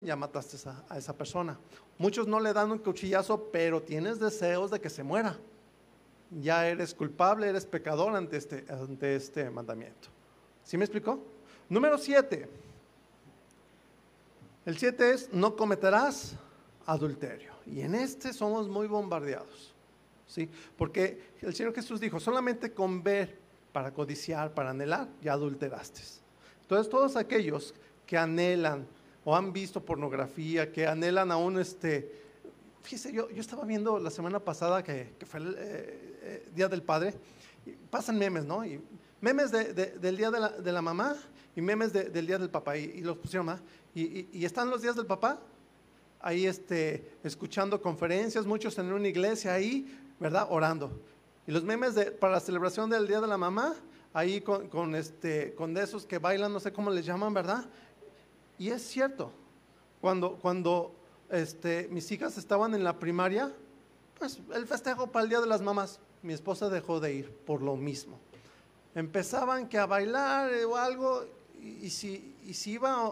ya mataste a, esa persona. Muchos no le dan un cuchillazo, pero tienes deseos de que se muera. Ya eres culpable, eres pecador ante este, ante este mandamiento. ¿Sí me explicó? Número siete. El siete es, no cometerás adulterio. Y en este somos muy bombardeados. ¿sí? Porque el Señor Jesús dijo, solamente con ver para codiciar, para anhelar, ya adulteraste. Entonces todos aquellos que anhelan o han visto pornografía, que anhelan aún este... Fíjese, yo, yo estaba viendo la semana pasada que, fue el eh, eh, Día del Padre, pasan memes, ¿no? Y memes del Día de la, Mamá y memes del Día del Papá, y, los pusieron, ¿ah? Y, están los días del papá, ahí este, escuchando conferencias, muchos en una iglesia ahí, ¿verdad? Orando. Y los memes de, para la celebración del Día de la Mamá, ahí con, con, este, con de esos que bailan, no sé cómo les llaman, ¿verdad? Y es cierto, cuando, cuando este, mis hijas estaban en la primaria, pues el festejo para el Día de las Mamás, mi esposa dejó de ir por lo mismo. Empezaban que a bailar o algo, y, si, y si iba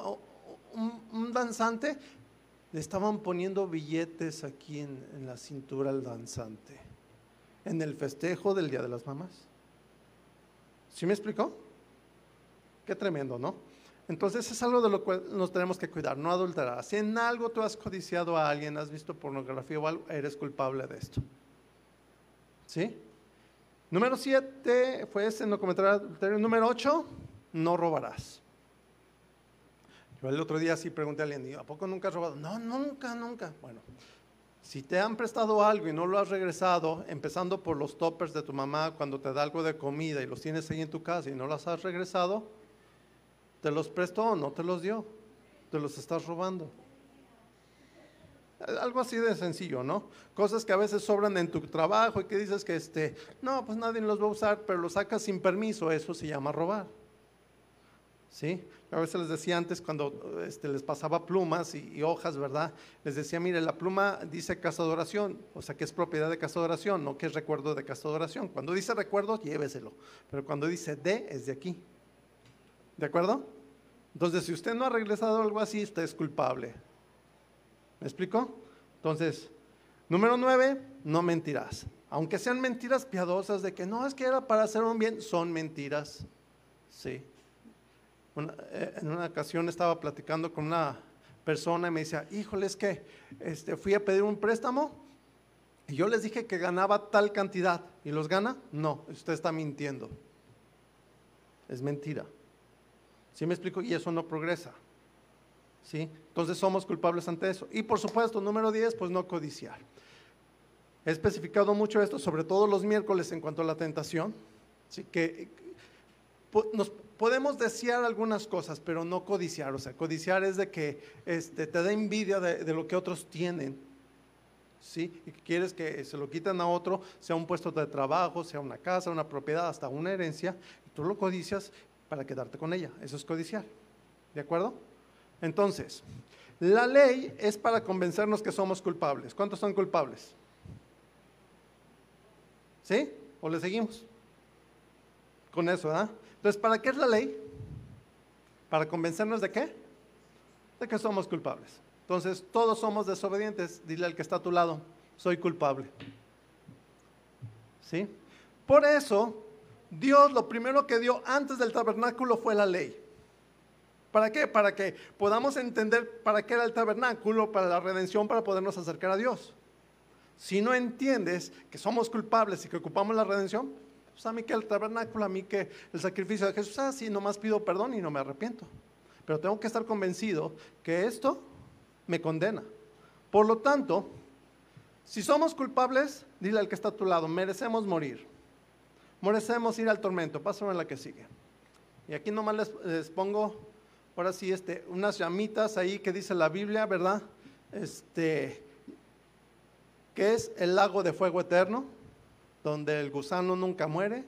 un, danzante, le estaban poniendo billetes aquí en, la cintura al danzante, en el festejo del Día de las Mamás. ¿Sí me explicó? Qué tremendo, ¿no? Entonces es algo de lo cual nos tenemos que cuidar, no adulterar. Si en algo tú has codiciado a alguien, has visto pornografía o algo, eres culpable de esto. ¿Sí? Número siete fue ese, no cometer adulterio. Número ocho, no robarás. Yo el otro día sí pregunté a alguien, ¿a poco nunca has robado? No, nunca, nunca. Bueno, si te han prestado algo y no lo has regresado, empezando por los toppers de tu mamá cuando te da algo de comida y los tienes ahí en tu casa y no los has regresado, ¿te los prestó o no te los dio? Te los estás robando. Algo así de sencillo, ¿no? Cosas que a veces sobran en tu trabajo y que dices que este, no, pues nadie los va a usar, pero los sacas sin permiso, eso se llama robar. ¿sí? A veces les decía antes cuando este, les pasaba plumas y, hojas, ¿verdad? Les decía, mire, la pluma dice casa de oración, o sea que es propiedad de casa de oración, no que es recuerdo de casa de oración. Cuando dice recuerdo, lléveselo, pero cuando dice de, es de aquí. ¿De acuerdo? Entonces, si usted no ha regresado algo así, usted es culpable. ¿Me explico? Entonces, número nueve, no mentirás. Aunque sean mentiras piadosas de que no es que era para hacer un bien, son mentiras. Sí. Eh, en una ocasión estaba platicando con una persona y me decía, híjole, es que este, fui a pedir un préstamo y yo les dije que ganaba tal cantidad y los gana. No, usted está mintiendo. Es mentira. ¿Sí me explico? Y eso no progresa. ¿Sí? Entonces somos culpables ante eso. Y por supuesto, número 10, pues no codiciar. He especificado mucho esto, sobre todo los miércoles en cuanto a la tentación. ¿sí? Que nos podemos desear algunas cosas, pero no codiciar. O sea, codiciar es de que este, te da envidia de, lo que otros tienen. ¿Sí? Y que quieres que se lo quiten a otro, sea un puesto de trabajo, sea una casa, una propiedad, hasta una herencia, y tú lo codicias para quedarte con ella. Eso es codiciar. ¿De acuerdo? Entonces, la ley es para convencernos que somos culpables. ¿Cuántos son culpables? ¿Sí? ¿O le seguimos? Con eso, ¿ah? Entonces, ¿para qué es la ley? ¿Para convencernos de qué? De que somos culpables. Entonces, todos somos desobedientes. Dile al que está a tu lado, soy culpable. ¿Sí? Por eso, Dios lo primero que dio antes del tabernáculo fue la ley. ¿Para qué? Para que podamos entender para qué era el tabernáculo, para la redención, para podernos acercar a Dios. Si no entiendes que somos culpables y que ocupamos la redención, pues a mí que el tabernáculo, a mí que el sacrificio de Jesús, ah, sí, nomás pido perdón y no me arrepiento. Pero tengo que estar convencido que esto me condena. Por lo tanto, si somos culpables, dile al que está a tu lado, merecemos morir. Merecemos ir al tormento. Pásame la que sigue. Y aquí nomás les, les, pongo, ahora sí, este, unas llamitas ahí que dice la Biblia, ¿verdad? Este, que es el lago de fuego eterno donde el gusano nunca muere,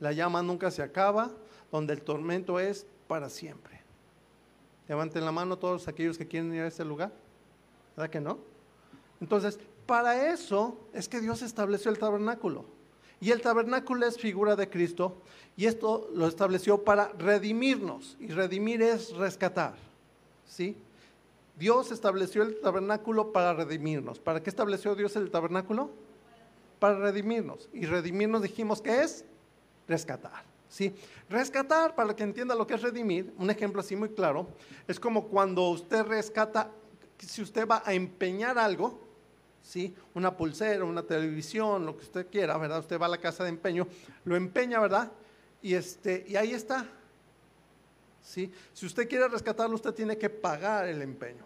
la llama nunca se acaba, donde el tormento es para siempre. Levanten la mano todos aquellos que quieren ir a ese lugar. ¿Verdad que no? Entonces, para eso es que Dios estableció el tabernáculo. Y el tabernáculo es figura de Cristo y esto lo estableció para redimirnos. Y redimir es rescatar. ¿Sí? Dios estableció el tabernáculo para redimirnos. ¿Para qué estableció Dios el tabernáculo? Para redimirnos. Y redimirnos dijimos que es rescatar. ¿sí? Rescatar, para que entienda lo que es redimir, un ejemplo así muy claro, es como cuando usted rescata, si usted va a empeñar algo, ¿sí? una pulsera, una televisión, lo que usted quiera, ¿verdad? Usted va a la casa de empeño, lo empeña, ¿verdad? Y, este, y ahí está. ¿sí? Si usted quiere rescatarlo, usted tiene que pagar el empeño,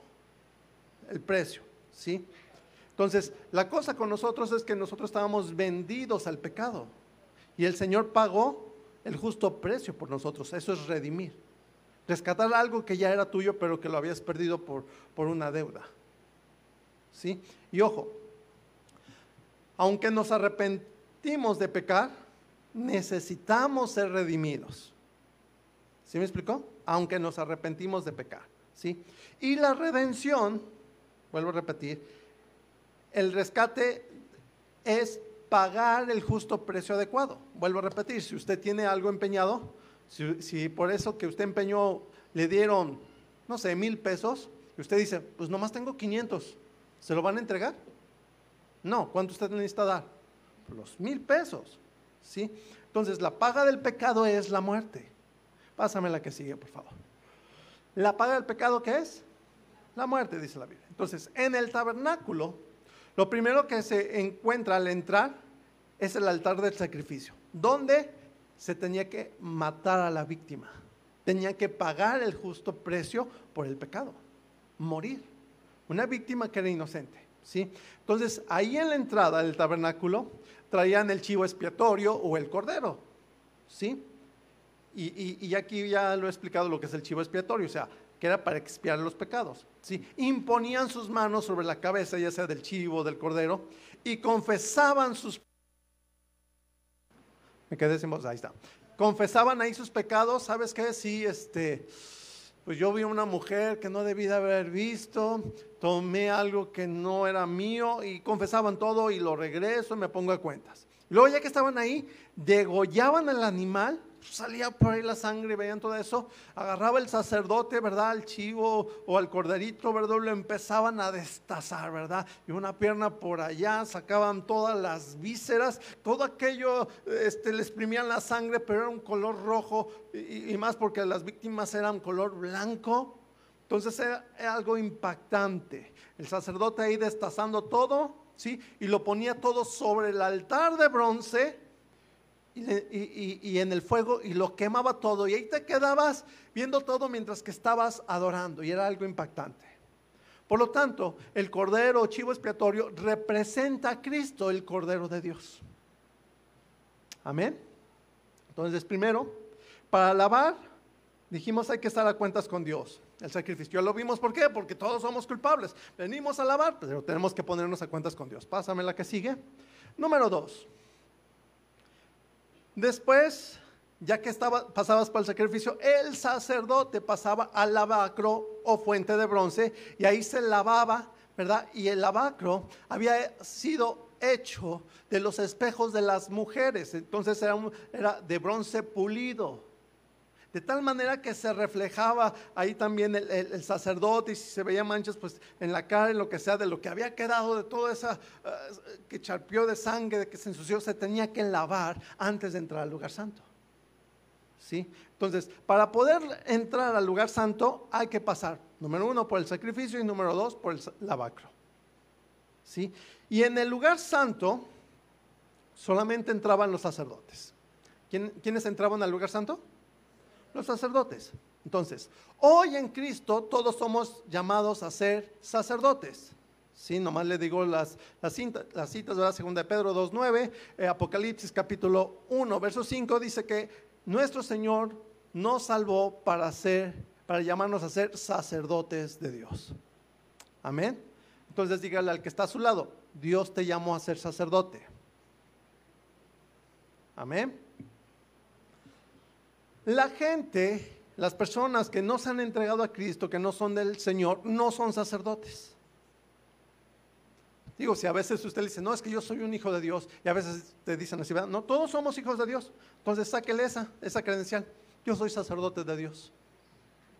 el precio. ¿sí? Entonces, la cosa con nosotros es que nosotros estábamos vendidos al pecado y el Señor pagó el justo precio por nosotros. Eso es redimir. Rescatar algo que ya era tuyo, pero que lo habías perdido por, por una deuda. ¿Sí? Y ojo, aunque nos arrepentimos de pecar, necesitamos ser redimidos. ¿Sí me explicó? Aunque nos arrepentimos de pecar. ¿Sí? Y la redención, vuelvo a repetir, el rescate es pagar el justo precio adecuado. Vuelvo a repetir, si usted tiene algo empeñado, si, por eso que usted empeñó le dieron, no sé, mil pesos, y usted dice, pues nomás tengo 500, ¿se lo van a entregar? No, ¿cuánto usted necesita dar? Los mil pesos, ¿sí? Entonces, la paga del pecado es la muerte. Pásame la que sigue, por favor. ¿La paga del pecado qué es? La muerte, dice la Biblia. Entonces, en el tabernáculo, lo primero que se encuentra al entrar es el altar del sacrificio, donde se tenía que matar a la víctima, tenía que pagar el justo precio por el pecado, morir. Una víctima que era inocente, ¿sí? Entonces, ahí en la entrada del tabernáculo traían el chivo expiatorio o el cordero, ¿sí? Y, y aquí ya lo he explicado lo que es el chivo expiatorio, o sea, que era para expiar los pecados. ¿sí? Imponían sus manos sobre la cabeza, ya sea del chivo, del cordero, y confesaban sus... Me quedé sin voz, ahí está. Confesaban ahí sus pecados, ¿sabes qué? Sí, este, pues yo vi una mujer que no debí de haber visto, tomé algo que no era mío y confesaban todo y lo regreso y me pongo a cuentas. Luego ya que estaban ahí, degollaban al animal salía por ahí la sangre, veían todo eso, agarraba el sacerdote, ¿verdad? Al chivo o al corderito, ¿verdad? Lo empezaban a destazar, ¿verdad? Y una pierna por allá, sacaban todas las vísceras, todo aquello, este, le exprimían la sangre, pero era un color rojo y, más porque las víctimas eran color blanco. Entonces era, era algo impactante. El sacerdote ahí destazando todo, ¿sí? Y lo ponía todo sobre el altar de bronce y, en el fuego y lo quemaba todo. Y ahí te quedabas viendo todo mientras que estabas adorando. Y era algo impactante. Por lo tanto, el cordero chivo expiatorio representa a Cristo, el cordero de Dios. Amén. Entonces, primero, para alabar, dijimos hay que estar a cuentas con Dios. El sacrificio lo vimos, ¿por qué? Porque todos somos culpables. Venimos a alabar, pero tenemos que ponernos a cuentas con Dios. Pásame la que sigue. Número dos. Después, ya que estaba, pasabas para el sacrificio, el sacerdote pasaba al lavacro o fuente de bronce y ahí se lavaba, ¿verdad? Y el lavacro había sido hecho de los espejos de las mujeres, entonces era, era de bronce pulido de tal manera que se reflejaba ahí también el, sacerdote y si se veía manchas pues en la cara, en lo que sea, de lo que había quedado, de toda esa eh, que charpió de sangre, de que se ensució, se tenía que lavar antes de entrar al lugar santo. ¿Sí? Entonces, para poder entrar al lugar santo hay que pasar, número uno, por el sacrificio y número dos, por el lavacro. ¿Sí? Y en el lugar santo solamente entraban los sacerdotes. ¿Quiénes entraban al lugar santo? Los sacerdotes. Entonces, hoy en Cristo todos somos llamados a ser sacerdotes. Sí, nomás le digo las, las, citas, ¿verdad? Segunda de Pedro 2.9, eh, Apocalipsis capítulo 1, verso 5, dice que nuestro Señor nos salvó para ser, para llamarnos a ser sacerdotes de Dios. Amén. Entonces dígale al que está a su lado, Dios te llamó a ser sacerdote. Amén. La gente, las personas que no se han entregado a Cristo, que no son del Señor, no son sacerdotes. Digo, si a veces usted dice, no, es que yo soy un hijo de Dios, y a veces te dicen así, no, todos somos hijos de Dios. Entonces sáquele esa, esa credencial. Yo soy sacerdote de Dios.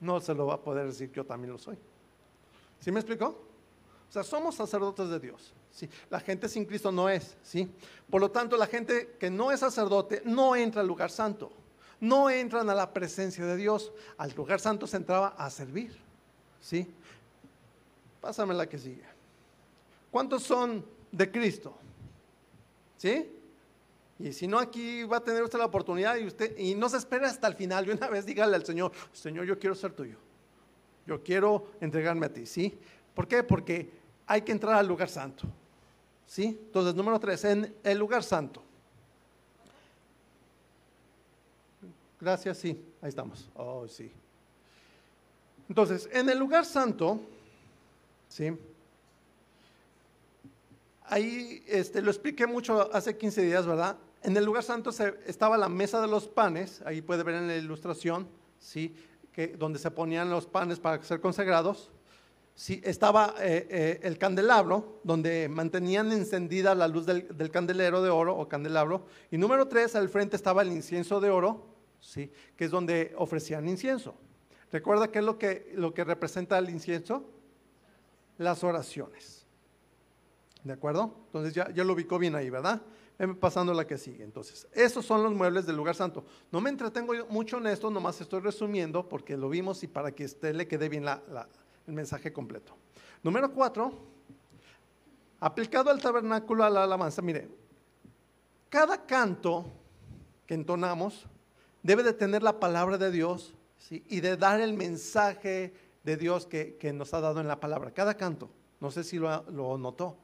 No se lo va a poder decir, yo también lo soy. ¿Sí me explicó? O sea, somos sacerdotes de Dios. ¿sí? La gente sin Cristo no es. ¿sí? Por lo tanto, la gente que no es sacerdote no entra al lugar santo. No entran a la presencia de Dios. Al lugar santo se entraba a servir. ¿sí? Pásame la que sigue. ¿Cuántos son de Cristo? ¿Sí? Y si no, aquí va a tener usted la oportunidad y usted, y no se espera hasta el final. Y una vez dígale al Señor, Señor, yo quiero ser tuyo. Yo quiero entregarme a ti, ¿sí? ¿Por qué? Porque hay que entrar al lugar santo. ¿Sí? Entonces, número tres, en el lugar santo. Gracias, sí, ahí estamos. Oh, sí. Entonces, en el lugar santo, ¿sí? Ahí este, lo expliqué mucho hace 15 días, ¿verdad? En el lugar santo se, estaba la mesa de los panes, ahí puede ver en la ilustración, ¿sí? Que, donde se ponían los panes para ser consagrados. Sí, estaba eh, eh, el candelabro, donde mantenían encendida la luz del, del, candelero de oro o candelabro. Y número tres, al frente estaba el incienso de oro, ¿sí? que es donde ofrecían incienso. ¿Recuerda qué es lo que, lo que representa el incienso? Las oraciones. ¿De acuerdo? Entonces ya, ya lo ubicó bien ahí, ¿verdad? pasando la que sigue. Entonces, esos son los muebles del lugar santo. No me entretengo mucho en esto, nomás estoy resumiendo porque lo vimos y para que a usted le quede bien la, el mensaje completo. Número cuatro, aplicado al tabernáculo a la alabanza. Mire, cada canto que entonamos debe de tener la palabra de Dios y de dar el mensaje de Dios que, nos ha dado en la palabra. Cada canto, no sé si lo, lo notó.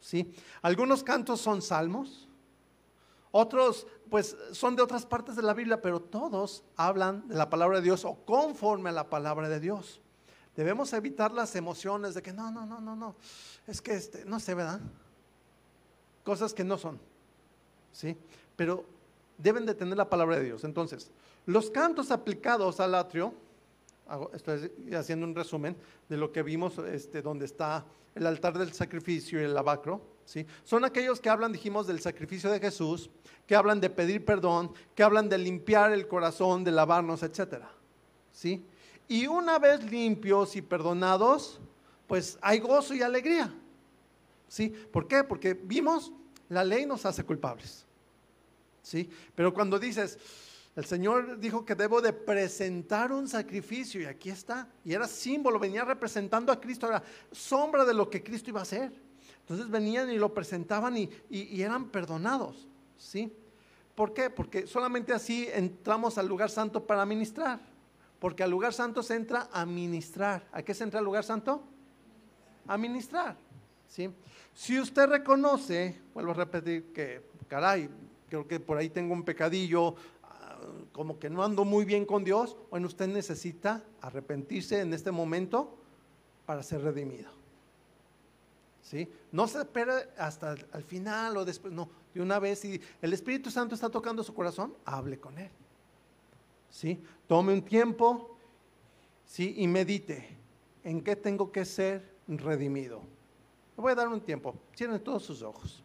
¿sí? Algunos cantos son salmos, otros pues son de otras partes de la Biblia, pero todos hablan de la palabra de Dios o conforme a la palabra de Dios. Debemos evitar las emociones de que no, no, no, no, no, es que este, no sé, ¿verdad? Cosas que no son, ¿sí? Pero deben de tener la palabra de Dios. Entonces, los cantos aplicados al atrio, estoy haciendo un resumen de lo que vimos, este, donde está el altar del sacrificio y el lavacro, ¿sí? Son aquellos que hablan, dijimos, del sacrificio de Jesús, que hablan de pedir perdón, que hablan de limpiar el corazón, de lavarnos, etcétera, ¿sí? Y una vez limpios y perdonados, pues hay gozo y alegría, ¿sí? ¿Por qué? Porque vimos, la ley nos hace culpables, ¿sí? Pero cuando dices, el Señor dijo que debo de presentar un sacrificio y aquí está. Y era símbolo, venía representando a Cristo, era sombra de lo que Cristo iba a hacer. Entonces venían y lo presentaban y, y, eran perdonados. ¿Sí? ¿Por qué? Porque solamente así entramos al lugar santo para ministrar. Porque al lugar santo se entra a ministrar. ¿A qué se entra al lugar santo? A ministrar. ¿Sí? Si usted reconoce, vuelvo a repetir que, caray, creo que por ahí tengo un pecadillo, como que no ando muy bien con Dios, bueno, usted necesita arrepentirse en este momento para ser redimido. ¿Sí? No se espera hasta el final o después, no, de una vez, si el Espíritu Santo está tocando su corazón, hable con Él. ¿Sí? Tome un tiempo, ¿sí? Y medite en qué tengo que ser redimido. Le voy a dar un tiempo, cierren todos sus ojos.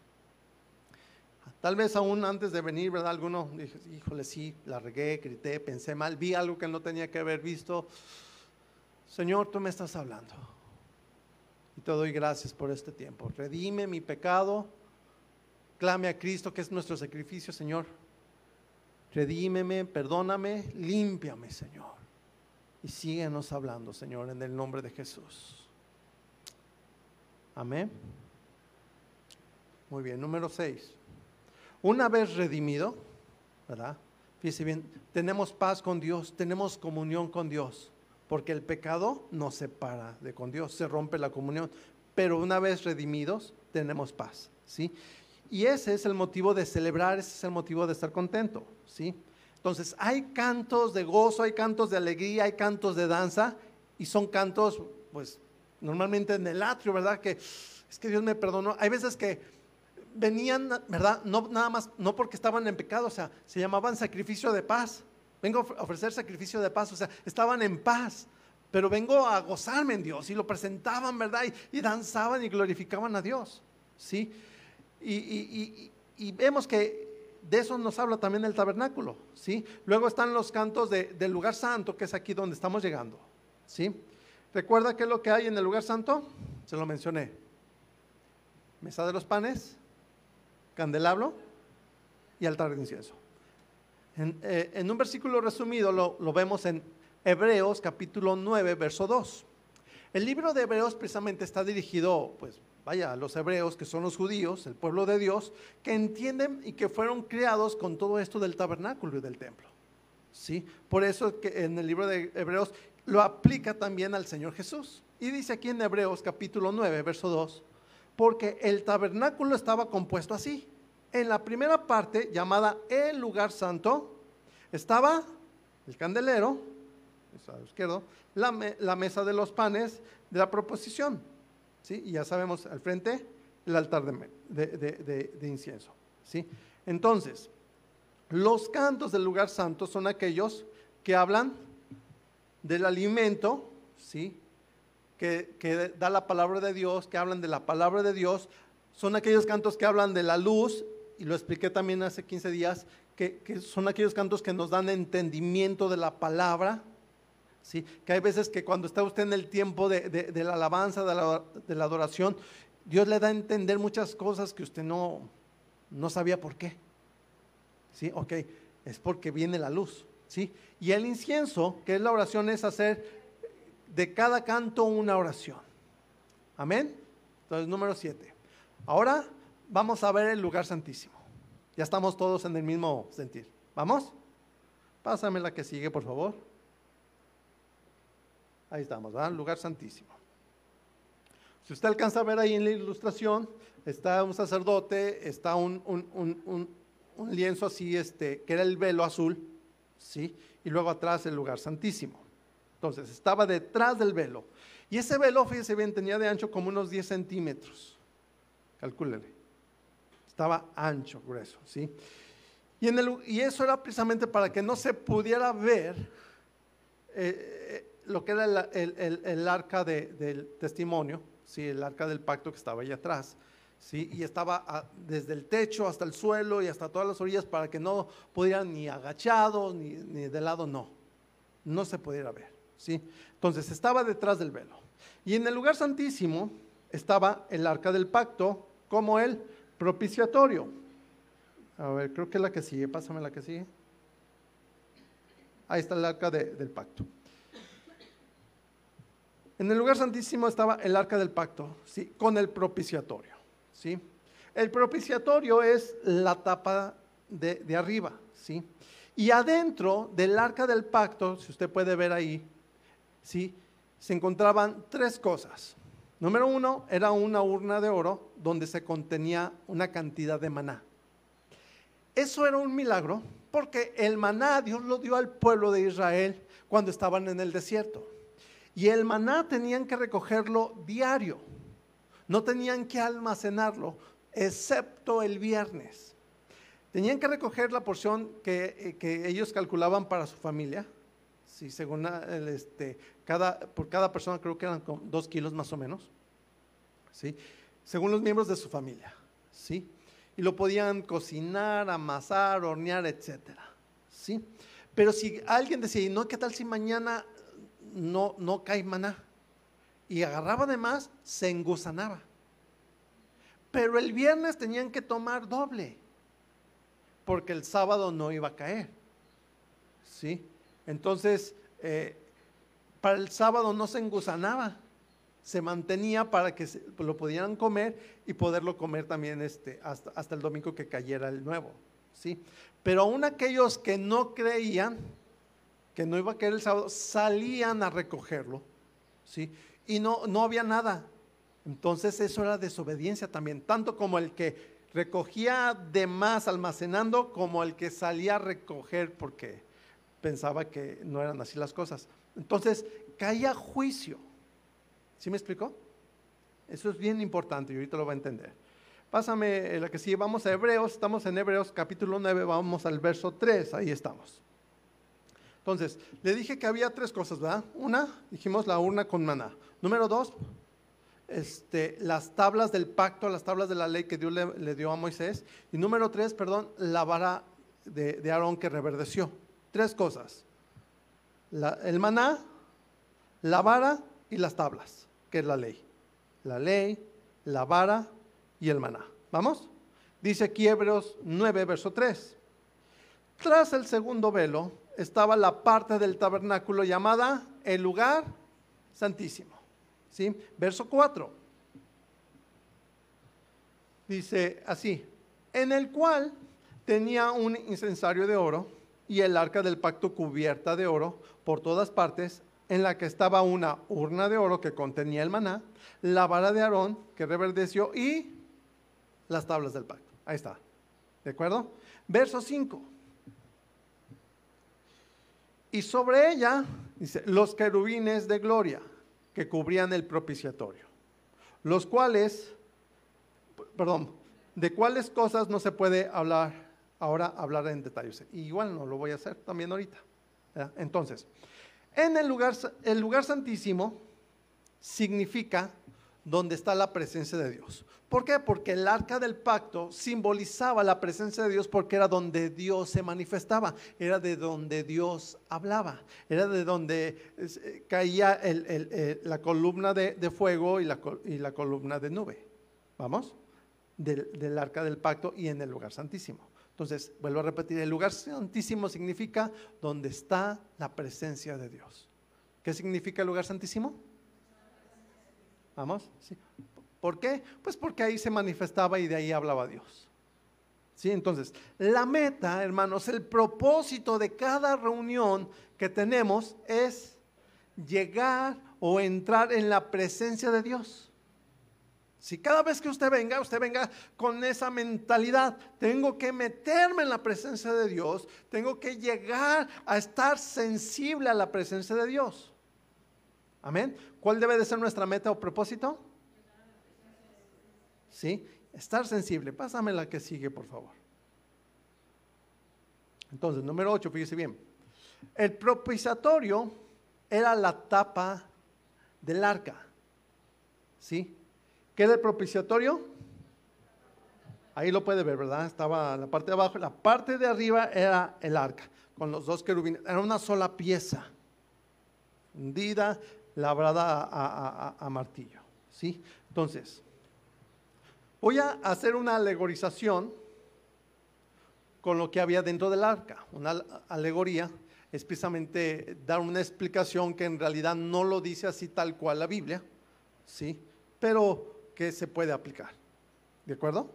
Tal vez aún antes de venir, ¿verdad? Alguno dije, híjole, sí, la regué, grité, pensé mal, vi algo que no tenía que haber visto. Señor, tú me estás hablando. Y te doy gracias por este tiempo. Redime mi pecado. Clame a Cristo, que es nuestro sacrificio, Señor. Redímeme, perdóname, límpiame, Señor. Y síguenos hablando, Señor, en el nombre de Jesús. Amén. Muy bien, número 6. Una vez redimido, ¿verdad? Fíjese bien, tenemos paz con Dios, tenemos comunión con Dios, porque el pecado nos separa de con Dios, se rompe la comunión, pero una vez redimidos, tenemos paz, ¿sí? Y ese es el motivo de celebrar, ese es el motivo de estar contento, ¿sí? Entonces, hay cantos de gozo, hay cantos de alegría, hay cantos de danza, y son cantos, pues, normalmente en el atrio, ¿verdad? Que es que Dios me perdonó. Hay veces que venían, ¿verdad? No nada más, no porque estaban en pecado, o sea, se llamaban sacrificio de paz. Vengo a ofrecer sacrificio de paz, o sea, estaban en paz, pero vengo a gozarme en Dios y lo presentaban, ¿verdad? Y, danzaban y glorificaban a Dios, ¿sí? Y, vemos que de eso nos habla también el tabernáculo, ¿sí? Luego están los cantos del lugar santo, que es aquí donde estamos llegando, ¿sí? ¿Recuerda qué es lo que hay en el lugar santo? Se lo mencioné. Mesa de los panes, candelabro y altar de incienso. En, eh, un versículo resumido lo, vemos en Hebreos capítulo 9, verso 2. El libro de Hebreos precisamente está dirigido, pues, vaya, a los hebreos, que son los judíos, el pueblo de Dios, que entienden y que fueron criados con todo esto del tabernáculo y del templo. ¿Sí? Por eso que en el libro de Hebreos lo aplica también al Señor Jesús. Y dice aquí en Hebreos capítulo 9, verso 2, porque el tabernáculo estaba compuesto así. En la primera parte, llamada el lugar santo, estaba el candelero, izquierdo, la, la mesa de los panes de la proposición. ¿sí? Y ya sabemos, al frente, el altar de, incienso. ¿sí? Entonces, los cantos del lugar santo son aquellos que hablan del alimento, ¿sí? Que, da la palabra de Dios, que hablan de la palabra de Dios, son aquellos cantos que hablan de la luz, y lo expliqué también hace 15 días, que, que son aquellos cantos que nos dan entendimiento de la palabra, ¿sí? Que hay veces que cuando está usted en el tiempo de, la alabanza, de la, adoración, Dios le da a entender muchas cosas que usted no, no sabía por qué. ¿Sí? Ok, es porque viene la luz. ¿Sí? Y el incienso, que es la oración, es hacer de cada canto una oración. Amén. Entonces, número siete. Ahora vamos a ver el lugar santísimo. Ya estamos todos en el mismo sentir. ¿Vamos? Pásame la que sigue, por favor. Ahí estamos, ¿verdad? Lugar santísimo. Si usted alcanza a ver ahí en la ilustración, está un sacerdote, está un, lienzo así, este, que era el velo azul, ¿sí? Y luego atrás el lugar santísimo. Entonces, estaba detrás del velo. Y ese velo, fíjese bien, tenía de ancho como unos 10 centímetros. Calcúlele. Estaba ancho, grueso, ¿sí? Y, en el, y eso era precisamente para que no se pudiera ver eh, lo que era el, arca del testimonio, ¿sí? el arca del pacto que estaba ahí atrás. ¿sí? Y estaba desde el techo hasta el suelo y hasta todas las orillas para que no pudieran ni agachados ni, ni de lado, no. No se pudiera ver. ¿sí? Entonces estaba detrás del velo. Y en el lugar santísimo estaba el arca del pacto como el propiciatorio. A ver, creo que es la que sigue, pásame la que sigue. Ahí está el arca del pacto. En el lugar santísimo estaba el arca del pacto, ¿sí? con el propiciatorio. ¿sí? El propiciatorio es la tapa de, arriba. ¿sí? Y adentro del arca del pacto, si usted puede ver ahí, ¿sí? se encontraban tres cosas. Número uno, era una urna de oro donde se contenía una cantidad de maná. Eso era un milagro porque el maná Dios lo dio al pueblo de Israel cuando estaban en el desierto. Y el maná tenían que recogerlo diario. No tenían que almacenarlo, excepto el viernes. Tenían que recoger la porción que, eh, ellos calculaban para su familia. Sí, según este, cada, por cada persona creo que eran dos kilos más o menos. ¿sí? Según los miembros de su familia. ¿sí? Y lo podían cocinar, amasar, hornear, etcétera. ¿sí? Pero si alguien decía, no, ¿qué tal si mañana no, no cae maná. Y agarraba de más, se engusanaba. Pero el viernes tenían que tomar doble, porque el sábado no iba a caer. ¿Sí? Entonces, eh, para el sábado no se engusanaba, se mantenía para que lo pudieran comer y poderlo comer también este, hasta, hasta el domingo que cayera el nuevo. ¿sí? Pero aún aquellos que no creían, que no iba a caer el sábado, salían a recogerlo, ¿sí? Y no, no había nada. Entonces eso era desobediencia también, tanto como el que recogía de más almacenando, como el que salía a recoger porque pensaba que no eran así las cosas. Entonces caía juicio. ¿Sí me explicó? Eso es bien importante y ahorita lo va a entender. Pásame la que sigue, vamos a Hebreos, estamos en Hebreos capítulo 9, vamos al verso 3, ahí estamos. Entonces, le dije que había tres cosas, ¿verdad? Una, dijimos la urna con maná. Número dos, este, las tablas del pacto, las tablas de la ley que Dios le, dio a Moisés. Y número tres, perdón, la vara de, Aarón que reverdeció. Tres cosas. el maná, la vara y las tablas, que es la ley. La ley, la vara y el maná. ¿Vamos? Dice aquí Hebreos 9, verso 3. Tras el segundo velo estaba la parte del tabernáculo llamada el lugar santísimo. ¿Sí? Verso 4. Dice así, en el cual tenía un incensario de oro y el arca del pacto cubierta de oro por todas partes, en la que estaba una urna de oro que contenía el maná, la vara de Aarón que reverdeció y las tablas del pacto. Ahí está. ¿De acuerdo? Verso 5. Y sobre ella, dice, los querubines de gloria que cubrían el propiciatorio, los cuales, perdón, de cuáles cosas no se puede hablar ahora, hablar en detalles. igual no lo voy a hacer también ahorita. Entonces, en el lugar, el lugar santísimo significa donde está la presencia de Dios. ¿Por qué? Porque el arca del pacto simbolizaba la presencia de Dios porque era donde Dios se manifestaba, era de donde Dios hablaba, era de donde eh, caía la columna de, fuego y la, columna de nube. ¿Vamos? Del arca del pacto y en el lugar santísimo. Entonces, vuelvo a repetir, el lugar santísimo significa donde está la presencia de Dios. ¿Qué significa el lugar santísimo? ¿Vamos? Sí. ¿Por qué? Pues porque ahí se manifestaba y de ahí hablaba Dios. ¿Sí? Entonces, la meta, hermanos, el propósito de cada reunión que tenemos es llegar o entrar en la presencia de Dios. Si cada vez que usted venga, usted venga con esa mentalidad, tengo que meterme en la presencia de Dios, tengo que llegar a estar sensible a la presencia de Dios. Amén. ¿Cuál debe de ser nuestra meta o propósito? ¿Sí? Estar sensible. Pásame la que sigue, por favor. Entonces, número 8, fíjese bien. El propiciatorio era la tapa del arca. ¿Sí? ¿Qué era el propiciatorio? Ahí lo puede ver, ¿verdad? Estaba la parte de abajo. La parte de arriba era el arca, con los dos querubines. Era una sola pieza, hundida, labrada a, a martillo. ¿Sí? Entonces, Voy a hacer una alegorización con lo que había dentro del arca. Una alegoría es precisamente dar una explicación que en realidad no lo dice así tal cual la Biblia, ¿sí? Pero que se puede aplicar. ¿De acuerdo?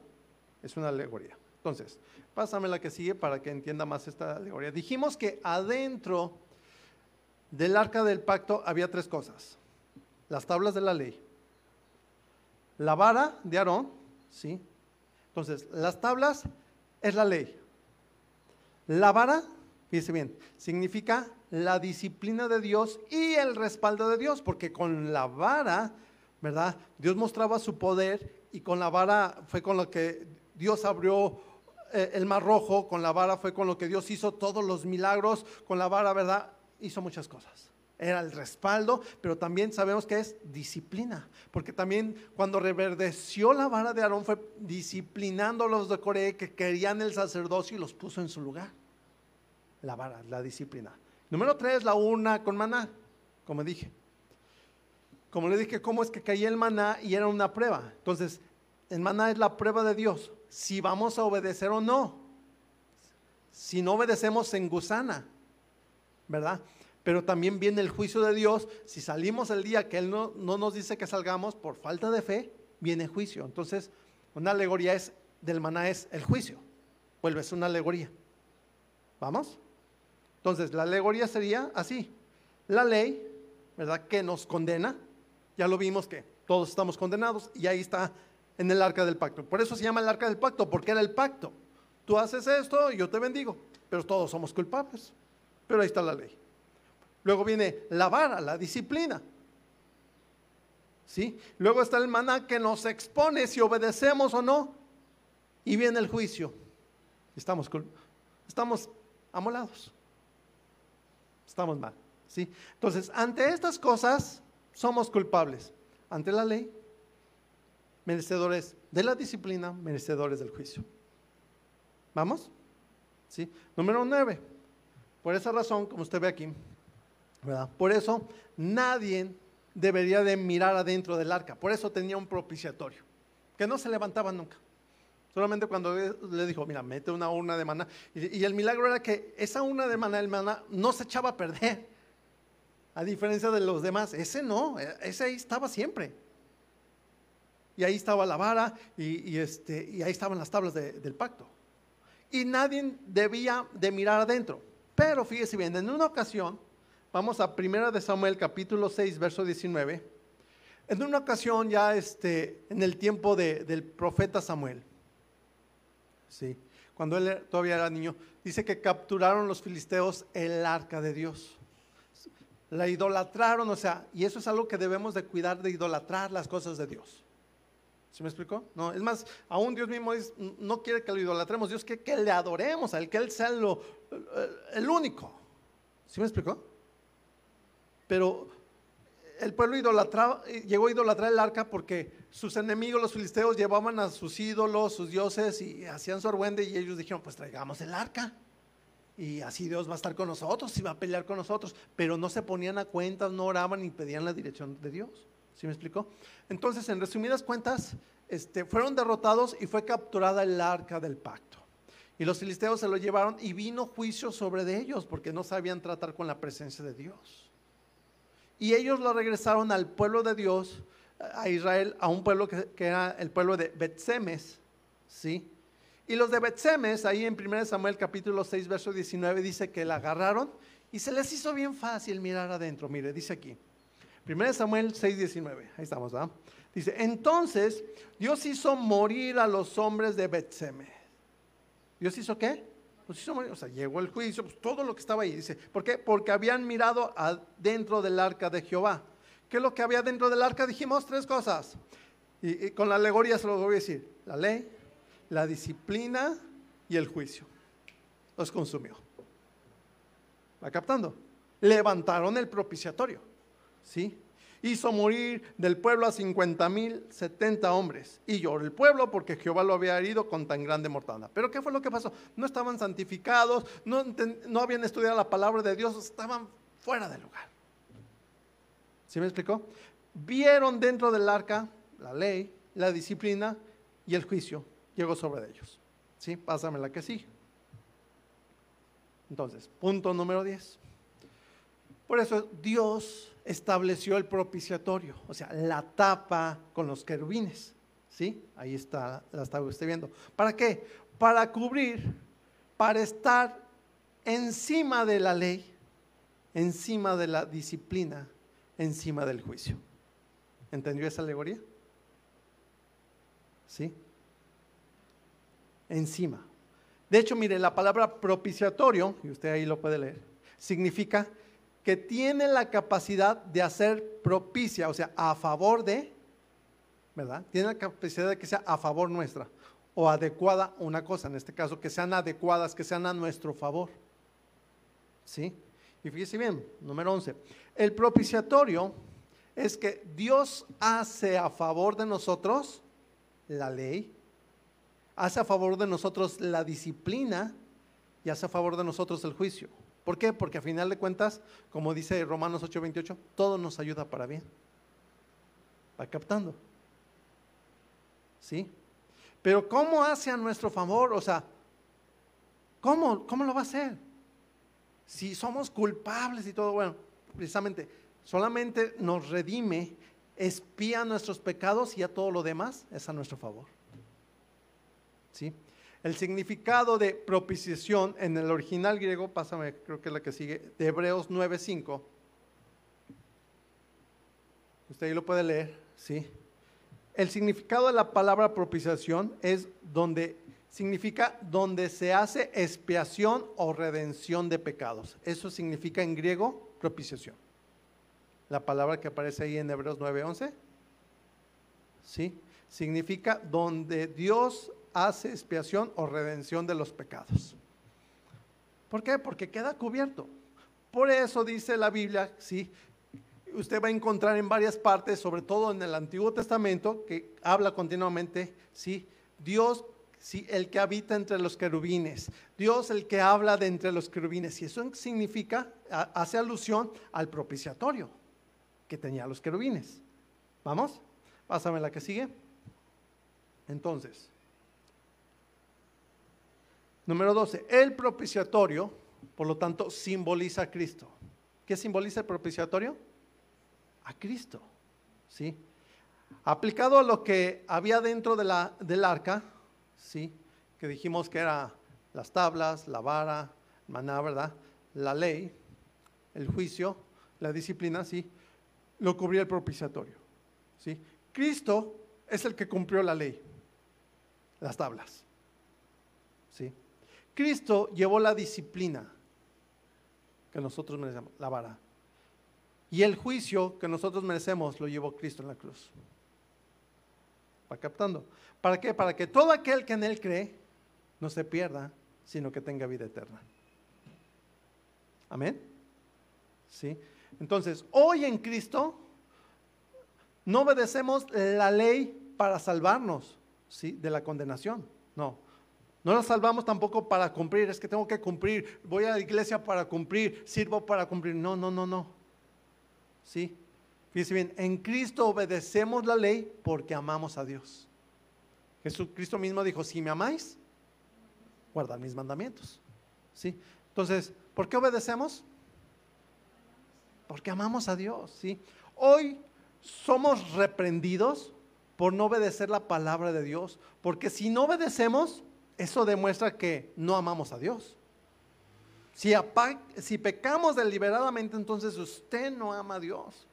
Es una alegoría. Entonces, pásame la que sigue para que entienda más esta alegoría. Dijimos que adentro del arca del pacto había tres cosas. Las tablas de la ley, la vara de Aarón, ¿sí? Entonces, las tablas es la ley. La vara, fíjese bien, significa la disciplina de Dios y el respaldo de Dios, porque con la vara, ¿verdad? Dios mostraba su poder y con la vara fue con lo que Dios abrió eh, el mar rojo, con la vara fue con lo que Dios hizo todos los milagros, con la vara, ¿verdad? Hizo muchas cosas era el respaldo, pero también sabemos que es disciplina, porque también cuando reverdeció la vara de Aarón fue disciplinando a los de Corea que querían el sacerdocio y los puso en su lugar. La vara, la disciplina. Número tres, la urna con maná, como dije. Como le dije, ¿cómo es que caía el maná y era una prueba? Entonces, el maná es la prueba de Dios, si vamos a obedecer o no. Si no obedecemos en gusana, ¿verdad? pero también viene el juicio de Dios. Si salimos el día que Él no, nos dice que salgamos por falta de fe, viene juicio. Entonces, una alegoría es, del maná es el juicio. Vuelve, es una alegoría. ¿Vamos? Entonces, la alegoría sería así. La ley, ¿verdad? Que nos condena. Ya lo vimos que todos estamos condenados y ahí está en el arca del pacto. Por eso se llama el arca del pacto, porque era el pacto. Tú haces esto y yo te bendigo, pero todos somos culpables. Pero ahí está la ley. Luego viene la vara, la disciplina. ¿Sí? Luego está el maná que nos expone si obedecemos o no. Y viene el juicio. Estamos, estamos amolados. Estamos mal. ¿Sí? Entonces, ante estas cosas, somos culpables. Ante la ley, merecedores de la disciplina, merecedores del juicio. ¿Vamos? ¿Sí? Número nueve. Por esa razón, como usted ve aquí, por eso nadie debería de mirar adentro del arca. Por eso tenía un propiciatorio, que no se levantaba nunca. Solamente cuando le dijo, mira, mete una urna de maná. Y, el milagro era que esa urna de maná, el maná, no se echaba a perder. A diferencia de los demás, ese no, ese ahí estaba siempre. Y ahí estaba la vara y, este, y ahí estaban las tablas del pacto. Y nadie debía de mirar adentro. Pero fíjese bien, en una ocasión, vamos a 1 de Samuel capítulo 6, verso 19. En una ocasión ya este, en el tiempo del profeta Samuel, ¿sí? cuando él todavía era niño, dice que capturaron los filisteos el arca de Dios. La idolatraron, o sea, y eso es algo que debemos de cuidar, de idolatrar las cosas de Dios. ¿Se me explicó? No, es más, aún Dios mismo no quiere que lo idolatremos, Dios quiere que le adoremos, a él, que Él sea lo, el único. ¿Sí me explicó? Pero el pueblo idolatraba, llegó a idolatrar el arca porque sus enemigos, los filisteos, llevaban a sus ídolos, sus dioses y hacían su argüende y ellos dijeron, pues traigamos el arca. Y así Dios va a estar con nosotros y va a pelear con nosotros. Pero no se ponían a cuentas, no oraban ni pedían la dirección de Dios. ¿Sí me explicó? Entonces, en resumidas cuentas, este, fueron derrotados y fue capturada el arca del pacto. Y los filisteos se lo llevaron y vino juicio sobre de ellos porque no sabían tratar con la presencia de Dios. Y ellos lo regresaron al pueblo de Dios, a Israel, a un pueblo que, era el pueblo de Betsemes, ¿sí? Y los de Betsemes, ahí en 1 Samuel capítulo 6, verso 19, dice que la agarraron y se les hizo bien fácil mirar adentro. Mire, dice aquí, 1 Samuel 6, 19, ahí estamos, ¿ah? Dice, entonces Dios hizo morir a los hombres de Betsemes. ¿Dios hizo qué? Pues hizo morir, o sea, llegó el juicio, pues todo lo que estaba ahí. Dice, ¿por qué? Porque habían mirado adentro del arca de Jehová. ¿Qué es lo que había dentro del arca? Dijimos tres cosas. Y, con la alegoría se lo voy a decir. La ley, la disciplina y el juicio. Los consumió. ¿Va captando? Levantaron el propiciatorio. ¿Sí? hizo morir del pueblo a cincuenta mil setenta hombres. Y lloró el pueblo porque Jehová lo había herido con tan grande mortandad. Pero ¿qué fue lo que pasó? No estaban santificados, no, no habían estudiado la palabra de Dios, estaban fuera del lugar. ¿Sí me explicó? Vieron dentro del arca la ley, la disciplina y el juicio llegó sobre ellos. ¿Sí? Pásame la que sí. Entonces, punto número 10. Por eso Dios estableció el propiciatorio, o sea, la tapa con los querubines. ¿Sí? Ahí está, la está usted viendo. ¿Para qué? Para cubrir, para estar encima de la ley, encima de la disciplina, encima del juicio. ¿Entendió esa alegoría? ¿Sí? Encima. De hecho, mire, la palabra propiciatorio, y usted ahí lo puede leer, significa que tiene la capacidad de hacer propicia, o sea, a favor de, ¿verdad? Tiene la capacidad de que sea a favor nuestra o adecuada una cosa, en este caso, que sean adecuadas, que sean a nuestro favor. ¿Sí? Y fíjese bien, número 11. El propiciatorio es que Dios hace a favor de nosotros la ley, hace a favor de nosotros la disciplina y hace a favor de nosotros el juicio. ¿Por qué? Porque a final de cuentas, como dice Romanos 8:28, todo nos ayuda para bien. Va captando. ¿Sí? Pero ¿cómo hace a nuestro favor? O sea, ¿cómo, cómo lo va a hacer? Si somos culpables y todo, bueno, precisamente, solamente nos redime, espía nuestros pecados y a todo lo demás es a nuestro favor. ¿Sí? El significado de propiciación en el original griego, pásame, creo que es la que sigue, de Hebreos 9:5. Usted ahí lo puede leer, ¿sí? El significado de la palabra propiciación es donde significa donde se hace expiación o redención de pecados. Eso significa en griego propiciación. La palabra que aparece ahí en Hebreos 9:11, ¿sí? Significa donde Dios hace expiación o redención de los pecados. ¿Por qué? Porque queda cubierto. Por eso dice la Biblia, sí, usted va a encontrar en varias partes, sobre todo en el Antiguo Testamento, que habla continuamente, sí, Dios, sí, el que habita entre los querubines, Dios el que habla de entre los querubines, y eso significa, hace alusión al propiciatorio, que tenía los querubines. ¿Vamos? Pásame la que sigue. Entonces, número 12, el propiciatorio, por lo tanto, simboliza a Cristo. ¿Qué simboliza el propiciatorio? A Cristo. ¿Sí? Aplicado a lo que había dentro de la, del arca, ¿sí? que dijimos que era las tablas, la vara, maná, ¿verdad? La ley, el juicio, la disciplina, ¿sí? Lo cubría el propiciatorio, ¿sí? Cristo es el que cumplió la ley, las tablas. Cristo llevó la disciplina que nosotros merecemos, la vara. Y el juicio que nosotros merecemos lo llevó Cristo en la cruz. ¿Va captando? ¿Para qué? Para que todo aquel que en Él cree no se pierda, sino que tenga vida eterna. Amén. ¿Sí? Entonces, hoy en Cristo no obedecemos la ley para salvarnos ¿sí? de la condenación. No. No la salvamos tampoco para cumplir, es que tengo que cumplir, voy a la iglesia para cumplir, sirvo para cumplir. No, no, no, no. ¿Sí? Fíjense bien, en Cristo obedecemos la ley porque amamos a Dios. Jesucristo mismo dijo, si me amáis, guardar mis mandamientos. ¿Sí? Entonces, ¿por qué obedecemos? Porque amamos a Dios, ¿sí? Hoy somos reprendidos por no obedecer la palabra de Dios, porque si no obedecemos, eso demuestra que no amamos a Dios. Si, si pecamos deliberadamente, entonces usted no ama a Dios.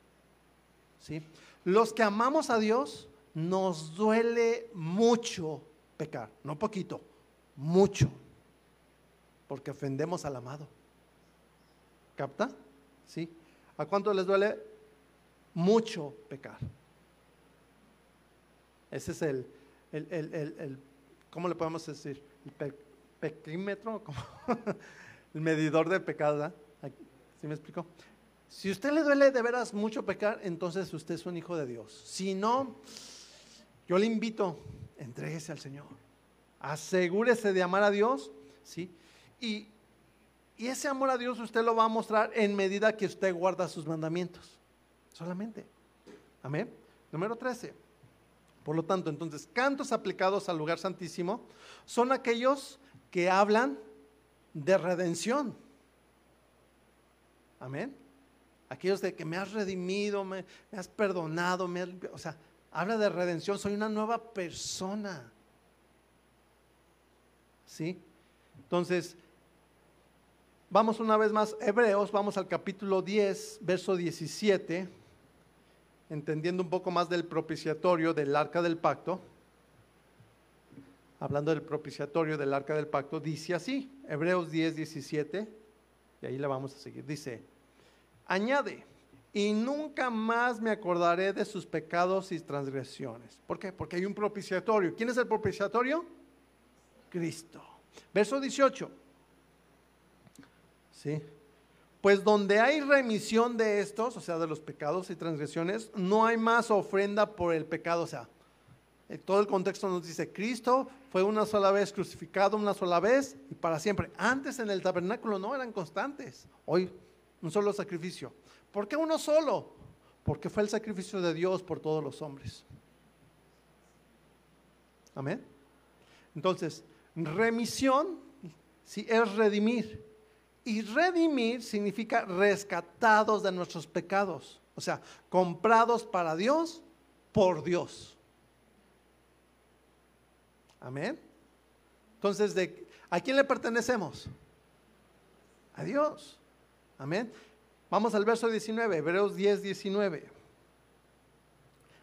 ¿Sí? Los que amamos a Dios, nos duele mucho pecar, no poquito, mucho, porque ofendemos al amado. ¿Capta? ¿Sí? ¿A cuánto les duele? Mucho pecar. Ese es el, el, el, el ¿cómo le podemos decir? El pequímetro, el medidor de pecado. ¿Sí me explico? Si usted le duele de veras mucho pecar, entonces usted es un hijo de Dios. Si no, yo le invito, entréguese al Señor asegúrese de amar a Dios, ¿sí? Y, y ese amor a Dios usted lo va a mostrar en medida que usted guarda sus mandamientos, solamente. Amén. Número 13. Por lo tanto, entonces, cantos aplicados al lugar santísimo son aquellos que hablan de redención. Amén. Aquellos de que me has redimido, me, has perdonado, me o sea, habla de redención, soy una nueva persona. ¿Sí? Entonces, vamos una vez más, Hebreos, vamos al capítulo 10, verso 17, entendiendo un poco más del propiciatorio del arca del pacto. Hablando del propiciatorio del arca del pacto, dice así, Hebreos 10, 17, y ahí la vamos a seguir. Dice, añade, y nunca más me acordaré de sus pecados y transgresiones. ¿Por qué? Porque hay un propiciatorio. ¿Quién es el propiciatorio? Cristo. Verso 18. ¿Sí? Pues donde hay remisión de estos, o sea, de los pecados y transgresiones, no hay más ofrenda por el pecado. O sea, eh, todo el contexto nos dice, Cristo fue una sola vez crucificado, una sola vez y para siempre. Antes en el tabernáculo no eran constantes. Hoy un solo sacrificio. ¿Por qué uno solo? Porque fue el sacrificio de Dios por todos los hombres. Amén. Entonces, Remisión si es redimir. Y redimir significa rescatados de nuestros pecados. O sea, comprados para Dios por Dios. Amén. Entonces, ¿de, ¿a quién le pertenecemos? A Dios. Amén. Vamos al verso 19, Hebreos 10, 19.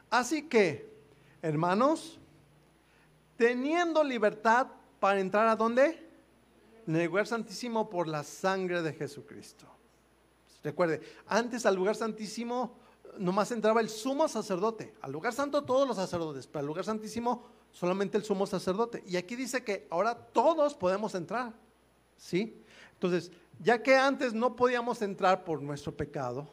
Así que, hermanos, teniendo libertad para entrar a dónde? En el lugar santísimo por la sangre de Jesucristo. Recuerde, antes al lugar santísimo nomás entraba el sumo sacerdote. Al lugar santo todos los sacerdotes, pero al lugar santísimo solamente el sumo sacerdote. Y aquí dice que ahora todos podemos entrar. ¿Sí? Entonces, ya que antes no podíamos entrar por nuestro pecado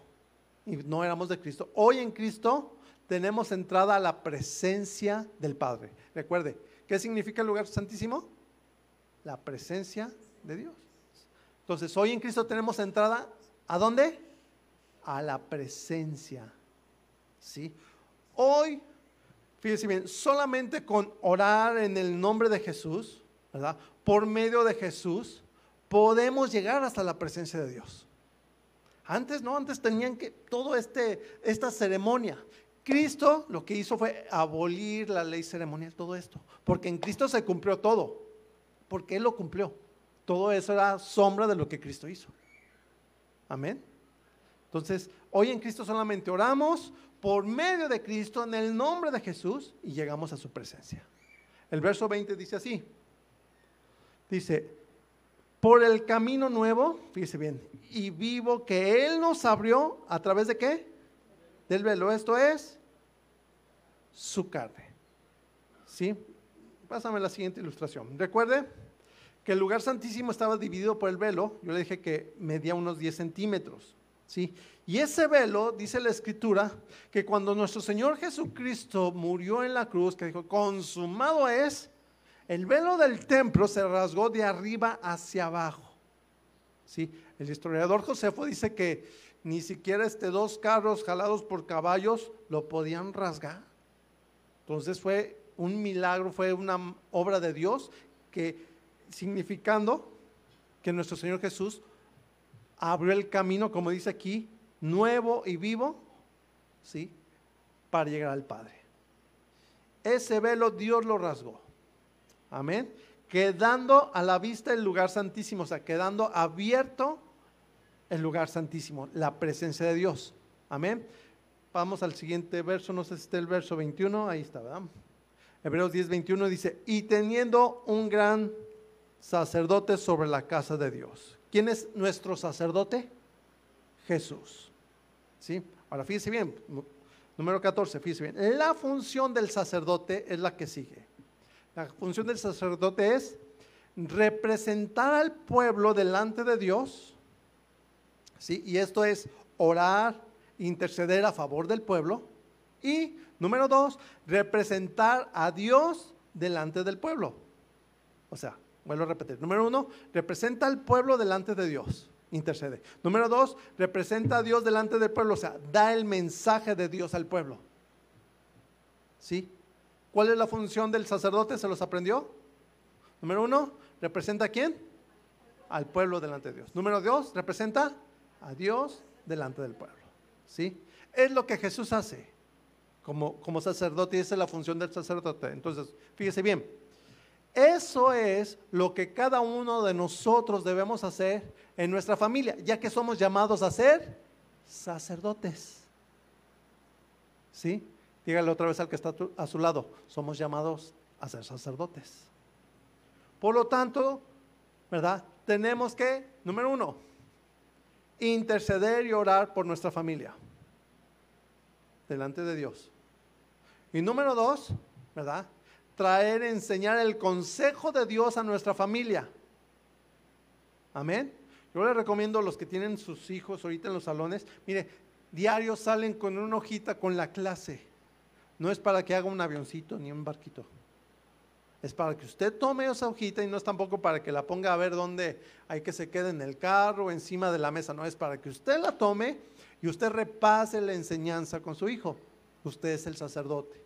y no éramos de Cristo, hoy en Cristo tenemos entrada a la presencia del Padre. Recuerde, ¿qué significa el lugar santísimo? la presencia de Dios. Entonces, hoy en Cristo tenemos entrada, ¿a dónde? A la presencia ¿Sí? Hoy, fíjense bien, solamente con orar en el nombre de Jesús, ¿verdad? Por medio de Jesús, podemos llegar hasta la presencia de Dios. Antes no, antes tenían que todo este esta ceremonia. Cristo lo que hizo fue abolir la ley ceremonial, todo esto, porque en Cristo se cumplió todo, porque Él lo cumplió. Todo eso era sombra de lo que Cristo hizo. Amén. Entonces, hoy en Cristo solamente oramos por medio de Cristo en el nombre de Jesús y llegamos a su presencia. El verso 20 dice así. Dice, por el camino nuevo, fíjese bien, y vivo que Él nos abrió a través de qué? Del velo. Esto es su carne. ¿Sí? Pásame la siguiente ilustración. Recuerde que el lugar santísimo estaba dividido por el velo. Yo le dije que medía unos 10 centímetros. ¿Sí? Y ese velo, dice la escritura, que cuando nuestro Señor Jesucristo murió en la cruz, que dijo, consumado es, el velo del templo se rasgó de arriba hacia abajo. ¿Sí? El historiador Josefo dice que ni siquiera este dos carros jalados por caballos lo podían rasgar. Entonces fue un milagro, fue una obra de Dios que significando que nuestro Señor Jesús abrió el camino, como dice aquí, nuevo y vivo, ¿sí? Para llegar al Padre. Ese velo Dios lo rasgó. Amén. Quedando a la vista el lugar santísimo, o sea, quedando abierto el lugar santísimo, la presencia de Dios. Amén. Vamos al siguiente verso, no sé si está el verso 21, ahí está, ¿verdad? Hebreos 10, 21 dice, y teniendo un gran sacerdote sobre la casa de Dios. ¿Quién es nuestro sacerdote? Jesús. ¿Sí? Ahora fíjese bien, número 14, fíjese bien. La función del sacerdote es la que sigue. La función del sacerdote es representar al pueblo delante de Dios. ¿Sí? Y esto es orar, interceder a favor del pueblo. Y número dos, representar a Dios delante del pueblo. O sea, Vuelvo a repetir. Número uno, representa al pueblo delante de Dios. Intercede. Número dos, representa a Dios delante del pueblo. O sea, da el mensaje de Dios al pueblo. ¿Sí? ¿Cuál es la función del sacerdote? ¿Se los aprendió? Número uno, representa a quién? Al pueblo delante de Dios. Número dos, representa a Dios delante del pueblo. ¿Sí? Es lo que Jesús hace como, como sacerdote y esa es la función del sacerdote. Entonces, fíjese bien. Eso es lo que cada uno de nosotros debemos hacer en nuestra familia, ya que somos llamados a ser sacerdotes. ¿Sí? Dígale otra vez al que está a su lado, somos llamados a ser sacerdotes. Por lo tanto, ¿verdad? Tenemos que, número uno, interceder y orar por nuestra familia delante de Dios. Y número dos, ¿verdad? Traer, enseñar el consejo de Dios a nuestra familia. Amén. Yo les recomiendo a los que tienen sus hijos ahorita en los salones, mire, diarios salen con una hojita con la clase. No es para que haga un avioncito ni un barquito. Es para que usted tome esa hojita y no es tampoco para que la ponga a ver dónde hay que se quede en el carro o encima de la mesa. No, es para que usted la tome y usted repase la enseñanza con su hijo. Usted es el sacerdote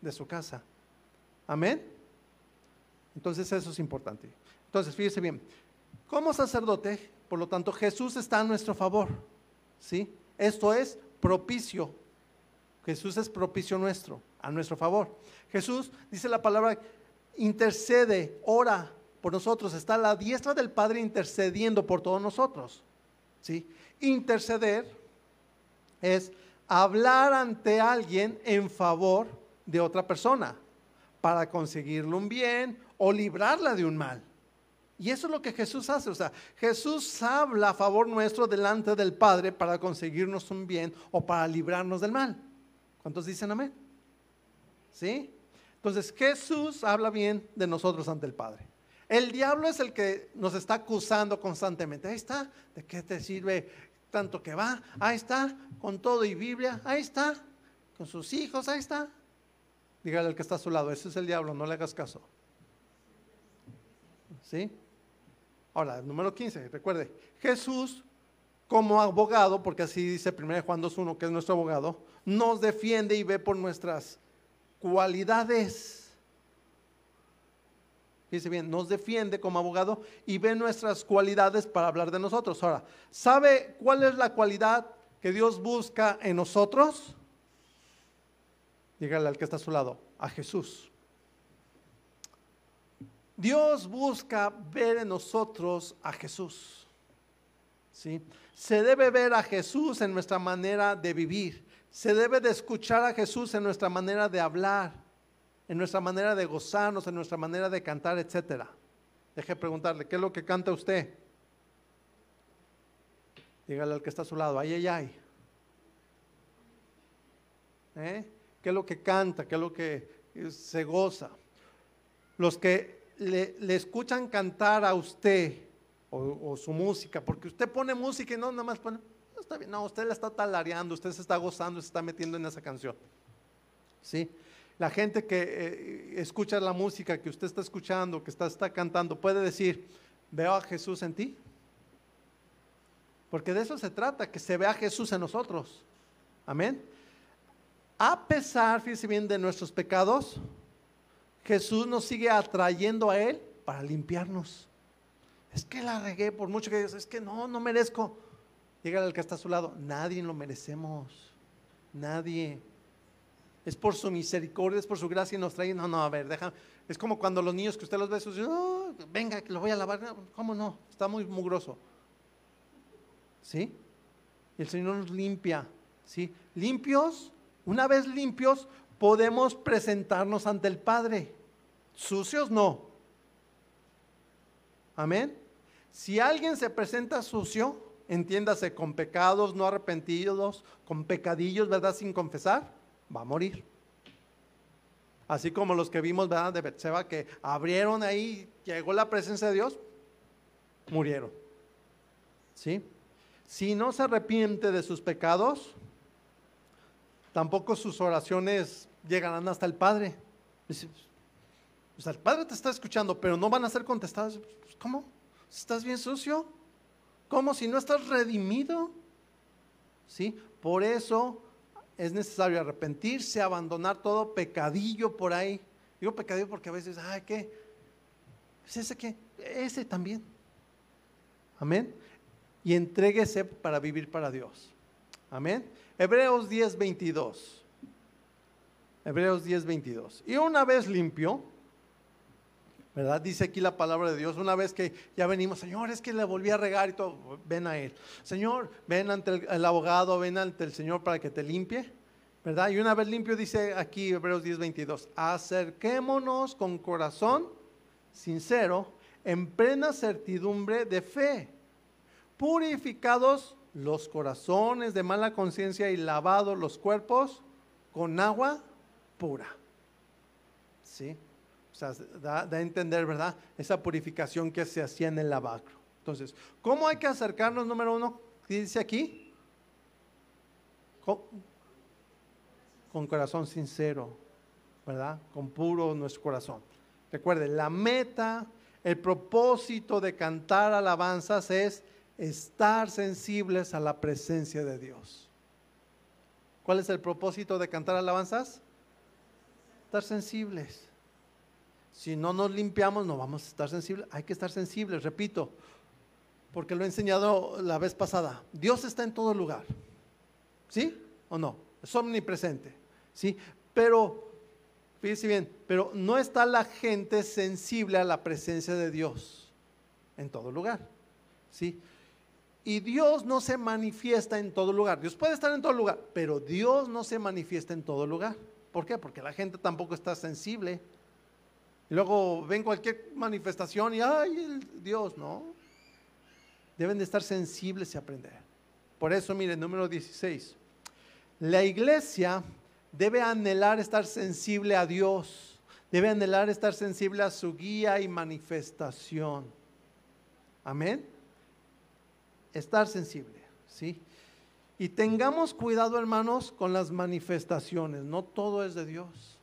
de su casa. Amén. Entonces eso es importante. Entonces, fíjese bien, como sacerdote, por lo tanto, Jesús está a nuestro favor. ¿Sí? Esto es propicio. Jesús es propicio nuestro, a nuestro favor. Jesús, dice la palabra, intercede, ora por nosotros. Está a la diestra del Padre intercediendo por todos nosotros. ¿Sí? Interceder es hablar ante alguien en favor de otra persona para conseguirle un bien o librarla de un mal. Y eso es lo que Jesús hace. O sea, Jesús habla a favor nuestro delante del Padre para conseguirnos un bien o para librarnos del mal. ¿Cuántos dicen amén? ¿Sí? Entonces Jesús habla bien de nosotros ante el Padre. El diablo es el que nos está acusando constantemente. Ahí está, ¿de qué te sirve tanto que va? Ahí está, con todo y Biblia. Ahí está, con sus hijos, ahí está. Dígale al que está a su lado, ese es el diablo, no le hagas caso. ¿Sí? Ahora, número 15, recuerde, Jesús como abogado, porque así dice 1 Juan 2.1, que es nuestro abogado, nos defiende y ve por nuestras cualidades. Dice bien, nos defiende como abogado y ve nuestras cualidades para hablar de nosotros. Ahora, ¿sabe cuál es la cualidad que Dios busca en nosotros? Dígale al que está a su lado, a Jesús. Dios busca ver en nosotros a Jesús. ¿Sí? Se debe ver a Jesús en nuestra manera de vivir. Se debe de escuchar a Jesús en nuestra manera de hablar, en nuestra manera de gozarnos, en nuestra manera de cantar, etc. Deje preguntarle, ¿qué es lo que canta usted? Dígale al que está a su lado, ay, ay, ay. ¿Eh? ¿Qué es lo que canta? ¿Qué es lo que se goza? Los que le, escuchan cantar a usted o, su música, porque usted pone música y no nada más pone, no está bien, no, usted la está talareando, usted se está gozando, se está metiendo en esa canción. ¿Sí? La gente que eh, escucha la música que usted está escuchando, que está, está cantando, puede decir, veo a Jesús en ti. Porque de eso se trata, que se vea a Jesús en nosotros. Amén. A pesar, fíjese bien, de nuestros pecados, Jesús nos sigue atrayendo a Él para limpiarnos. Es que la regué por mucho que digas, es que no, no merezco. Dígale al que está a su lado, nadie lo merecemos. Nadie. Es por su misericordia, es por su gracia y nos trae. No, no, a ver, deja. Es como cuando los niños que usted los ve, oh, venga, que lo voy a lavar. ¿Cómo no? Está muy mugroso. ¿Sí? Y el Señor nos limpia. ¿Sí? Limpios, una vez limpios, podemos presentarnos ante el Padre. Sucios no. Amén. Si alguien se presenta sucio, entiéndase con pecados no arrepentidos, con pecadillos, ¿verdad? Sin confesar, va a morir. Así como los que vimos, ¿verdad? De Betseba, que abrieron ahí, llegó la presencia de Dios, murieron. ¿Sí? Si no se arrepiente de sus pecados, tampoco sus oraciones llegarán hasta el Padre. O sea, el Padre te está escuchando, pero no van a ser contestadas. Pues, ¿Cómo? ¿Estás bien sucio? ¿Cómo si no estás redimido? ¿Sí? Por eso es necesario arrepentirse, abandonar todo pecadillo por ahí. Digo pecadillo porque a veces, ay, ¿qué? ¿Es ese qué? Ese también. Amén. Y entréguese para vivir para Dios. Amén. Hebreos 10, 22. Hebreos 10, 22. Y una vez limpio, ¿verdad? Dice aquí la palabra de Dios, una vez que ya venimos, Señor, es que le volví a regar y todo, ven a Él. Señor, ven ante el, abogado, ven ante el Señor para que te limpie, ¿verdad? Y una vez limpio dice aquí Hebreos 10, 22, acerquémonos con corazón sincero, en plena certidumbre de fe, purificados los corazones de mala conciencia y lavados los cuerpos con agua pura. ¿Sí? O sea, da, a entender, ¿verdad? Esa purificación que se hacía en el lavacro. Entonces, ¿cómo hay que acercarnos, número uno? ¿Qué dice aquí? Con, con corazón sincero, ¿verdad? Con puro nuestro corazón. Recuerden, la meta, el propósito de cantar alabanzas es estar sensibles a la presencia de Dios. ¿Cuál es el propósito de cantar alabanzas? Estar sensibles. Si no nos limpiamos, no vamos a estar sensibles. Hay que estar sensibles, repito, porque lo he enseñado la vez pasada. Dios está en todo lugar. ¿Sí o no? Es omnipresente. ¿Sí? Pero, fíjense bien, pero no está la gente sensible a la presencia de Dios en todo lugar. ¿Sí? Y Dios no se manifiesta en todo lugar. Dios puede estar en todo lugar, pero Dios no se manifiesta en todo lugar. ¿Por qué? Porque la gente tampoco está sensible y luego ven cualquier manifestación y, ay, Dios, no. Deben de estar sensibles y aprender. Por eso, miren, número 16. La iglesia debe anhelar estar sensible a Dios. Debe anhelar estar sensible a su guía y manifestación. Amén. Estar sensible, ¿sí? Y tengamos cuidado, hermanos, con las manifestaciones. No todo es de Dios.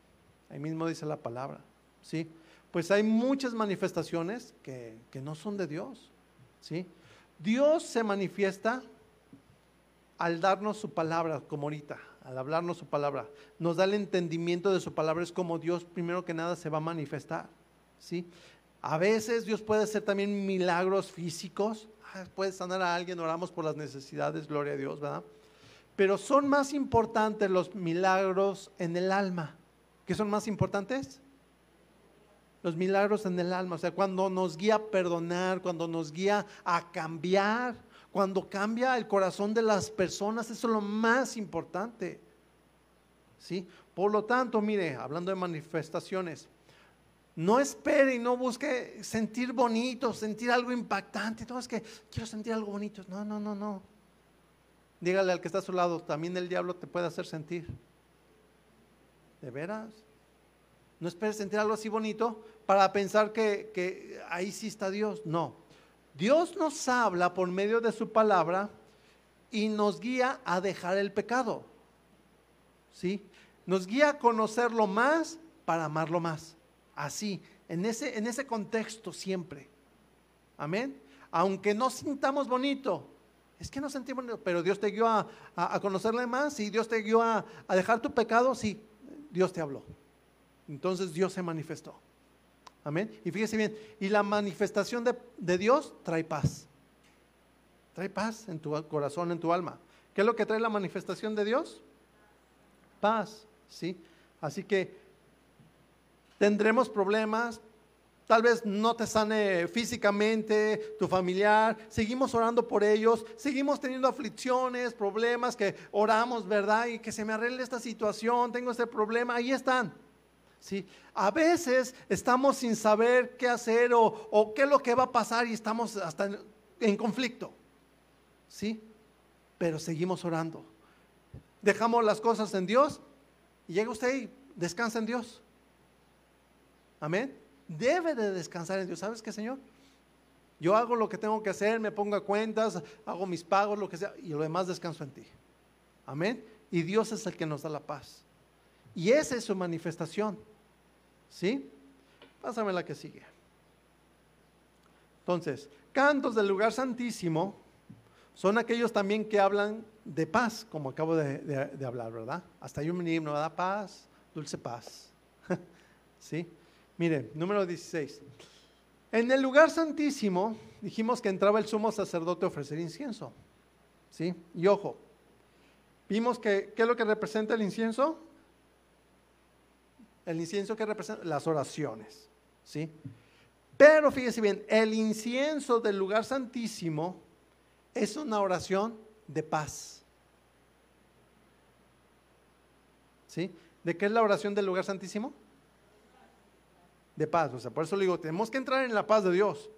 Ahí mismo dice la palabra. ¿sí? Pues hay muchas manifestaciones que, no son de Dios, ¿sí? Dios se manifiesta al darnos su palabra, como ahorita, al hablarnos su palabra, nos da el entendimiento de su palabra, es como Dios primero que nada se va a manifestar, ¿sí? A veces Dios puede hacer también milagros físicos, puede sanar a alguien, oramos por las necesidades, gloria a Dios, ¿verdad? Pero son más importantes los milagros en el alma. ¿Qué son más importantes? Los milagros en el alma, o sea, cuando nos guía a perdonar, cuando nos guía a cambiar, cuando cambia el corazón de las personas, eso es lo más importante. ¿Sí? Por lo tanto, mire, hablando de manifestaciones, no espere y no busque sentir bonito, sentir algo impactante. Todo es que quiero sentir algo bonito. No, no, no, no. Dígale al que está a su lado, también el diablo te puede hacer sentir. ¿De veras? No esperes sentir algo así bonito para pensar que, que ahí sí está Dios. No. Dios nos habla por medio de su palabra y nos guía a dejar el pecado. ¿Sí? Nos guía a conocerlo más para amarlo más. Así, en ese, en ese contexto siempre. Amén. Aunque no sintamos bonito, es que no sentimos bonito, pero Dios te guió a, conocerle más y Dios te guió a, a dejar tu pecado, sí, Dios te habló. Entonces Dios se manifestó. Amén. Y fíjese bien, y la manifestación de, Dios trae paz. Trae paz en tu corazón, en tu alma. ¿Qué es lo que trae la manifestación de Dios? Paz, ¿sí? Así que tendremos problemas, tal vez no te sane físicamente, tu familiar, seguimos orando por ellos, seguimos teniendo aflicciones, problemas que oramos, ¿verdad? Y que se me arregle esta situación, tengo este problema, ahí están. ¿sí? A veces estamos sin saber qué hacer o, qué es lo que va a pasar y estamos hasta en, conflicto, ¿sí? Pero seguimos orando. Dejamos las cosas en Dios y llega usted y descansa en Dios. Amén. Debe de descansar en Dios. ¿Sabes qué, Señor? Yo hago lo que tengo que hacer, me pongo a cuentas, hago mis pagos, lo que sea, y lo demás descanso en ti. Amén. Y Dios es el que nos da la paz. Y esa es su manifestación. ¿Sí? Pásame la que sigue. Entonces, cantos del lugar santísimo son aquellos también que hablan de paz, como acabo de, hablar, ¿verdad? Hasta hay un himno, da paz, dulce paz. ¿Sí? Mire, número 16. En el lugar santísimo dijimos que entraba el sumo sacerdote a ofrecer incienso. ¿Sí? Y ojo, vimos que, ¿qué es lo que representa el incienso? El incienso que representa las oraciones, ¿sí? Pero fíjese bien, el incienso del lugar santísimo es una oración de paz. ¿Sí? ¿De qué es la oración del lugar santísimo? De paz. O sea, por eso le digo, tenemos que entrar en la paz de Dios.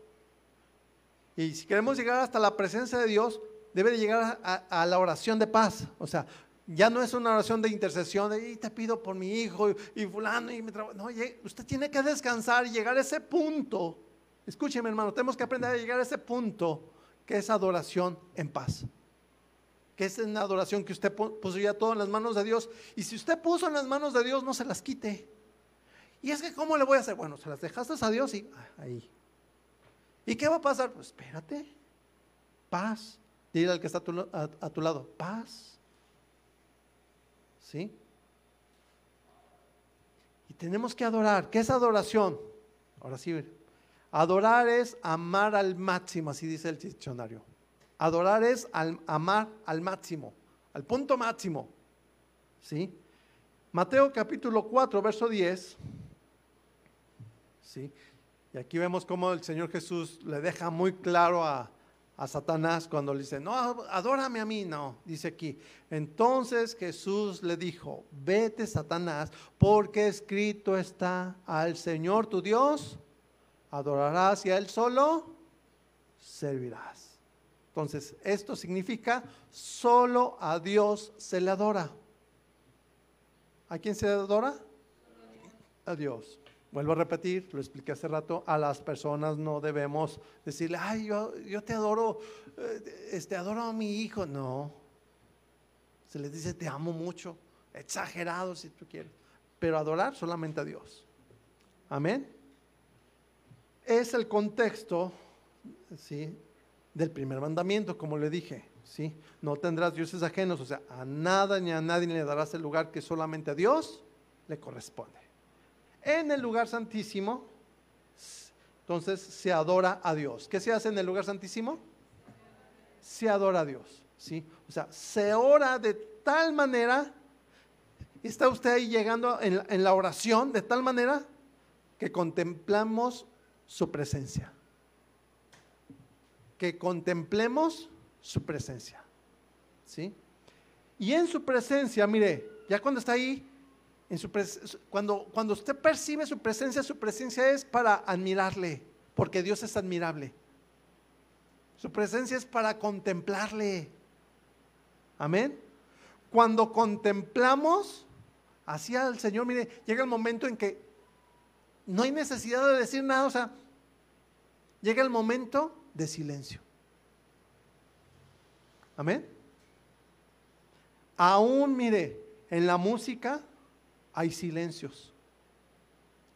Y si queremos llegar hasta la presencia de Dios, debe de llegar a, la oración de paz. O sea, ya no es una oración de intercesión, de te pido por mi hijo y fulano y mi trabajo. No, usted tiene que descansar y llegar a ese punto. Escúcheme, hermano, tenemos que aprender a llegar a ese punto que es adoración en paz. Que es una adoración que usted puso ya todo en las manos de Dios. Y si usted puso en las manos de Dios, no se las quite. Y es que, ¿cómo le voy a hacer? Bueno, se las dejaste a Dios y ah, ahí. ¿Y qué va a pasar? Pues espérate. Paz. Dile al que está a tu lado, paz ¿Sí? Y tenemos que adorar. ¿Qué es adoración? Ahora sí, adorar es amar al máximo, así dice el diccionario. Adorar es amar al máximo, al punto máximo. ¿Sí? Mateo capítulo 4, verso 10. ¿Sí? Y aquí vemos cómo el Señor Jesús le deja muy claro a, a Satanás cuando le dice, no, adórame a mí, no, dice aquí. Entonces Jesús le dijo, vete Satanás, porque escrito está al Señor tu Dios, adorarás y a Él solo servirás. Entonces, esto significa, solo a Dios se le adora. ¿A quién se adora? A Dios. Vuelvo a repetir, lo expliqué hace rato, a las personas no debemos decirle, ay, yo, yo te adoro, eh, este, adoro a mi hijo. No, se les dice, te amo mucho, exagerado si tú quieres, pero adorar solamente a Dios. Amén. Es el contexto, ¿sí? Del primer mandamiento, como le dije, ¿sí? No tendrás dioses ajenos, o sea, a nada ni a nadie le darás el lugar que solamente a Dios le corresponde. En el lugar santísimo, entonces se adora a Dios. ¿Qué se hace en el lugar santísimo? Se adora a Dios, ¿sí? O sea, se ora de tal manera, está usted ahí llegando en, la oración, de tal manera que contemplamos su presencia. Que contemplemos su presencia. ¿Sí? Y en su presencia, mire, ya cuando está ahí, cuando, cuando usted percibe su presencia, su presencia es para admirarle, porque Dios es admirable. Su presencia es para contemplarle. Amén. Cuando contemplamos hacia el Señor, mire, llega el momento en que no hay necesidad de decir nada, o sea, llega el momento de silencio. Amén. Aún, mire, en la música hay silencios.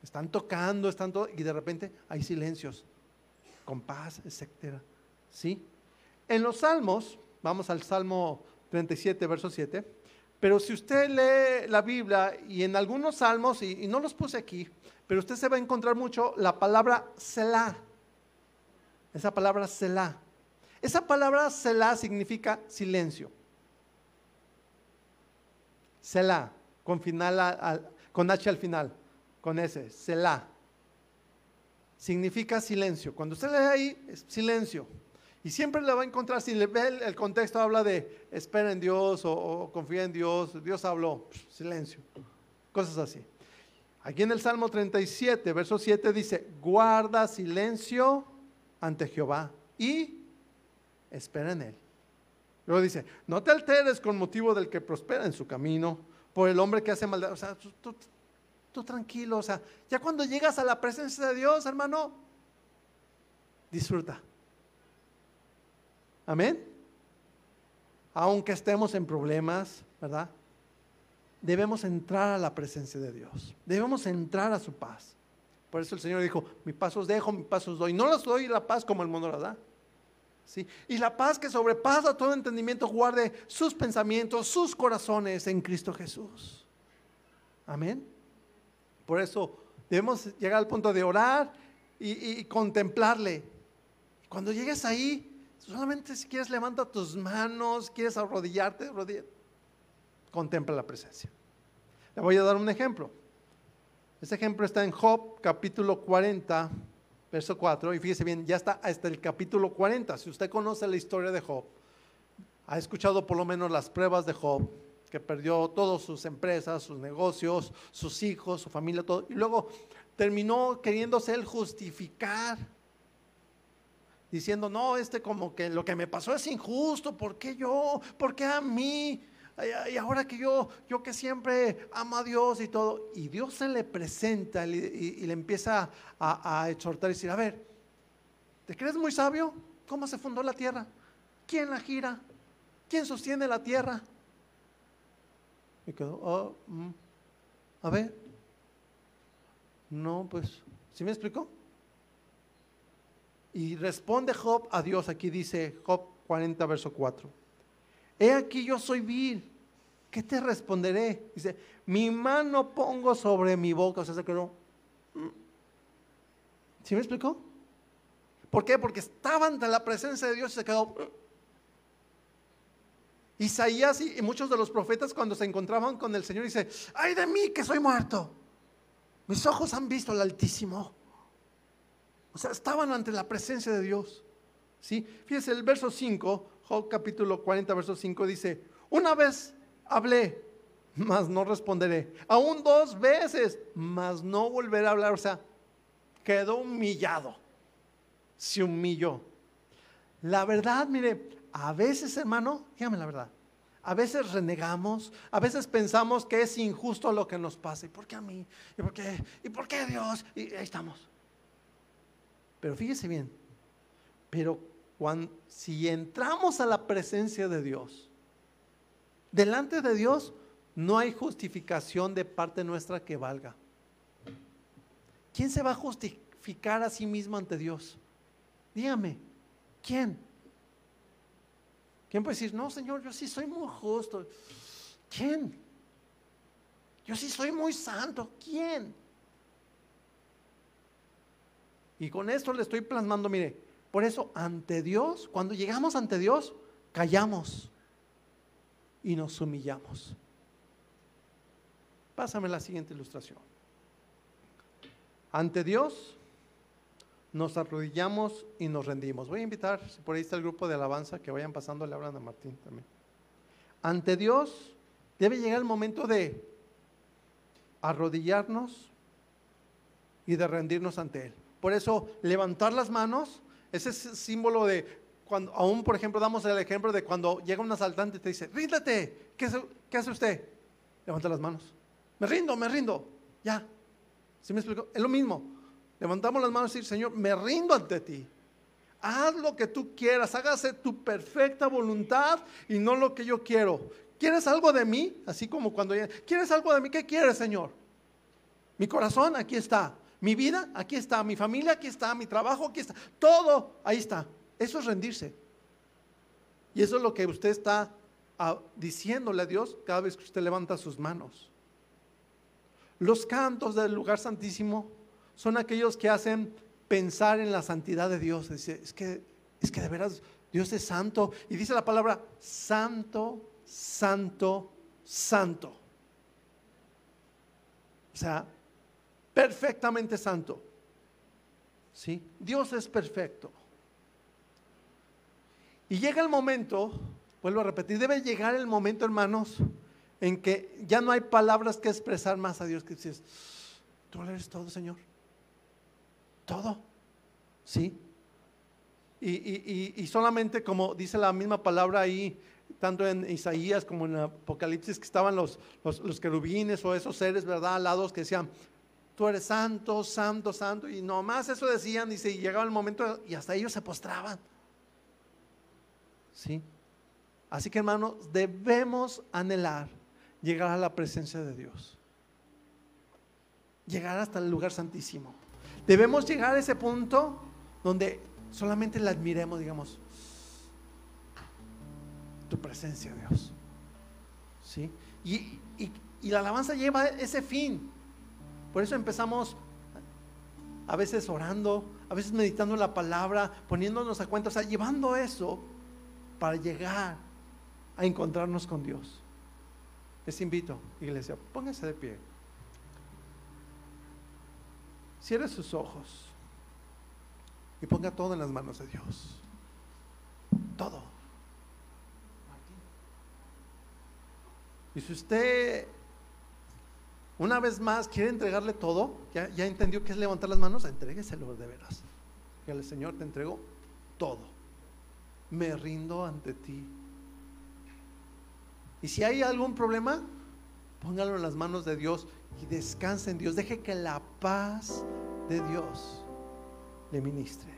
Están tocando, están todo, y de repente hay silencios, con paz, etcétera. ¿Sí? En los salmos, vamos al Salmo 37, verso 7, pero si usted lee la Biblia y en algunos salmos, y, y no los puse aquí, pero usted se va a encontrar mucho la palabra Selah. Esa palabra Selah. Esa palabra Selah significa silencio. Selah, con, final con H al final, con S, Selah. Significa silencio. Cuando usted lee ahí, es silencio. Y siempre le va a encontrar, si le ve el, contexto, habla de espera en Dios o, confía en Dios, Dios habló, silencio. Cosas así. Aquí en el Salmo 37, verso 7 dice, guarda silencio ante Jehová y espera en él. Luego dice, no te alteres con motivo del que prospera en su camino, por el hombre que hace maldad. O sea, tú, tranquilo, o sea, ya cuando llegas a la presencia de Dios, hermano, disfruta. Amén. Aunque estemos en problemas, ¿verdad? Debemos entrar a la presencia de Dios. Debemos entrar a su paz. Por eso el Señor dijo, mi paso os dejo, mi paso os doy. No les doy la paz como el mundo la da. Y la paz que sobrepasa todo entendimiento guarde sus pensamientos, sus corazones en Cristo Jesús. Amén. Por eso debemos llegar al punto de orar y, contemplarle. Cuando llegues ahí, solamente si quieres levanta tus manos, quieres arrodillarte, contempla la presencia. Le voy a dar un ejemplo. Este ejemplo está en Job capítulo 40, verso 4, y fíjese bien, ya está hasta el capítulo 40. Si usted conoce la historia de Job, ha escuchado por lo menos las pruebas de Job, que perdió todas sus empresas, sus negocios, sus hijos, su familia, todo, y luego terminó queriéndose él justificar, diciendo, no, este como que lo que me pasó es injusto, ¿por qué yo? ¿Por qué a mí? Y ahora que yo, yo que siempre amo a Dios y todo, y Dios se le presenta y, le empieza a, exhortar y decir, a ver, ¿te crees muy sabio? ¿Cómo se fundó la tierra? ¿Quién la gira? ¿Quién sostiene la tierra? Y quedó, oh, mm, a ver, no, pues, ¿sí me explicó? Y responde Job a Dios, aquí dice Job 40, verso 4. He aquí yo soy vil, ¿qué te responderé? Dice, mi mano pongo sobre mi boca. O sea, se quedó. Mm". ¿Sí me explicó? ¿Por qué? Porque estaba ante la presencia de Dios y se quedó. Mm". Isaías y muchos de los profetas cuando se encontraban con el Señor dice, ay de mí que soy muerto. Mis ojos han visto al Altísimo. O sea, estaban ante la presencia de Dios. ¿Sí? Fíjese, el verso 5, Job capítulo 40, verso 5 dice, una vez hablé, mas no responderé. Aún dos veces, mas no volveré a hablar. O sea, quedó humillado. Se humilló. La verdad, mire, a veces, hermano, dígame la verdad. A veces renegamos, a veces pensamos que es injusto lo que nos pasa. ¿Y por qué a mí? ¿Y por qué? ¿Y por qué Dios? Y ahí estamos. Pero fíjese bien, pero cuando, si entramos a la presencia de Dios, Delante de Dios no hay justificación de parte nuestra que valga. ¿Quién se va a justificar a sí mismo ante Dios? Dígame, ¿quién? ¿Quién puede decir, no, Señor, yo sí soy muy justo? ¿Quién? Yo sí soy muy santo. ¿Quién? Y con esto le estoy plasmando, mire, por eso ante Dios, cuando llegamos ante Dios, callamos y nos humillamos. Pásame la siguiente ilustración. Ante Dios nos arrodillamos y nos rendimos. Voy a invitar, si por ahí está el grupo de alabanza, que vayan pasando, le hablan a Martín también. Ante Dios debe llegar el momento de arrodillarnos y de rendirnos ante Él. Por eso, levantar las manos, ese es símbolo de cuando, aún por ejemplo, damos el ejemplo de cuando llega un asaltante y te dice, ríndete, ¿qué hace, ¿qué hace usted? Levanta las manos. Me rindo, me rindo. Ya. ¿Sí me explico? Es lo mismo. Levantamos las manos y decir, Señor, me rindo ante ti. Haz lo que tú quieras, hágase tu perfecta voluntad y no lo que yo quiero. ¿Quieres algo de mí? Así como cuando ¿quieres algo de mí? ¿Qué quieres, Señor? Mi corazón aquí está. Mi vida aquí está. Mi familia aquí está. Mi trabajo aquí está. Todo ahí está. Eso es rendirse. Y eso es lo que usted está ah, diciéndole a Dios cada vez que usted levanta sus manos. Los cantos del lugar santísimo son aquellos que hacen pensar en la santidad de Dios. Es que, es que de veras Dios es santo. Y dice la palabra santo, santo, santo. O sea, perfectamente santo. ¿Sí? Dios es perfecto. Y llega el momento, vuelvo a repetir, debe llegar el momento, hermanos, en que ya no hay palabras que expresar más a Dios que dices, tú eres todo, Señor. Todo. ¿Sí? Y, solamente como dice la misma palabra ahí, tanto en Isaías como en Apocalipsis, que estaban los, los, querubines o esos seres, ¿verdad? Alados que decían, tú eres santo, santo, santo. Y nomás eso decían, y y llegaba el momento y hasta ellos se postraban. ¿Sí? Así que hermanos, debemos anhelar llegar a la presencia de Dios. Llegar hasta el lugar santísimo. Debemos llegar a ese punto donde solamente le admiremos, digamos, tu presencia, Dios. ¿Sí? Y, y la alabanza lleva ese fin. Por eso empezamos a veces orando, a veces meditando la palabra, poniéndonos a cuenta, o sea, llevando eso para llegar a encontrarnos con Dios. Les invito, iglesia, pónganse de pie. Cierre sus ojos y ponga todo en las manos de Dios. Todo. Y si usted una vez más quiere entregarle todo, ya, ya entendió que es levantar las manos, entrégueselo de veras. Que el Señor te entregó todo. Me rindo ante ti. Y si hay algún problema, póngalo en las manos de Dios y descanse en Dios. Deje que la paz de Dios le ministre.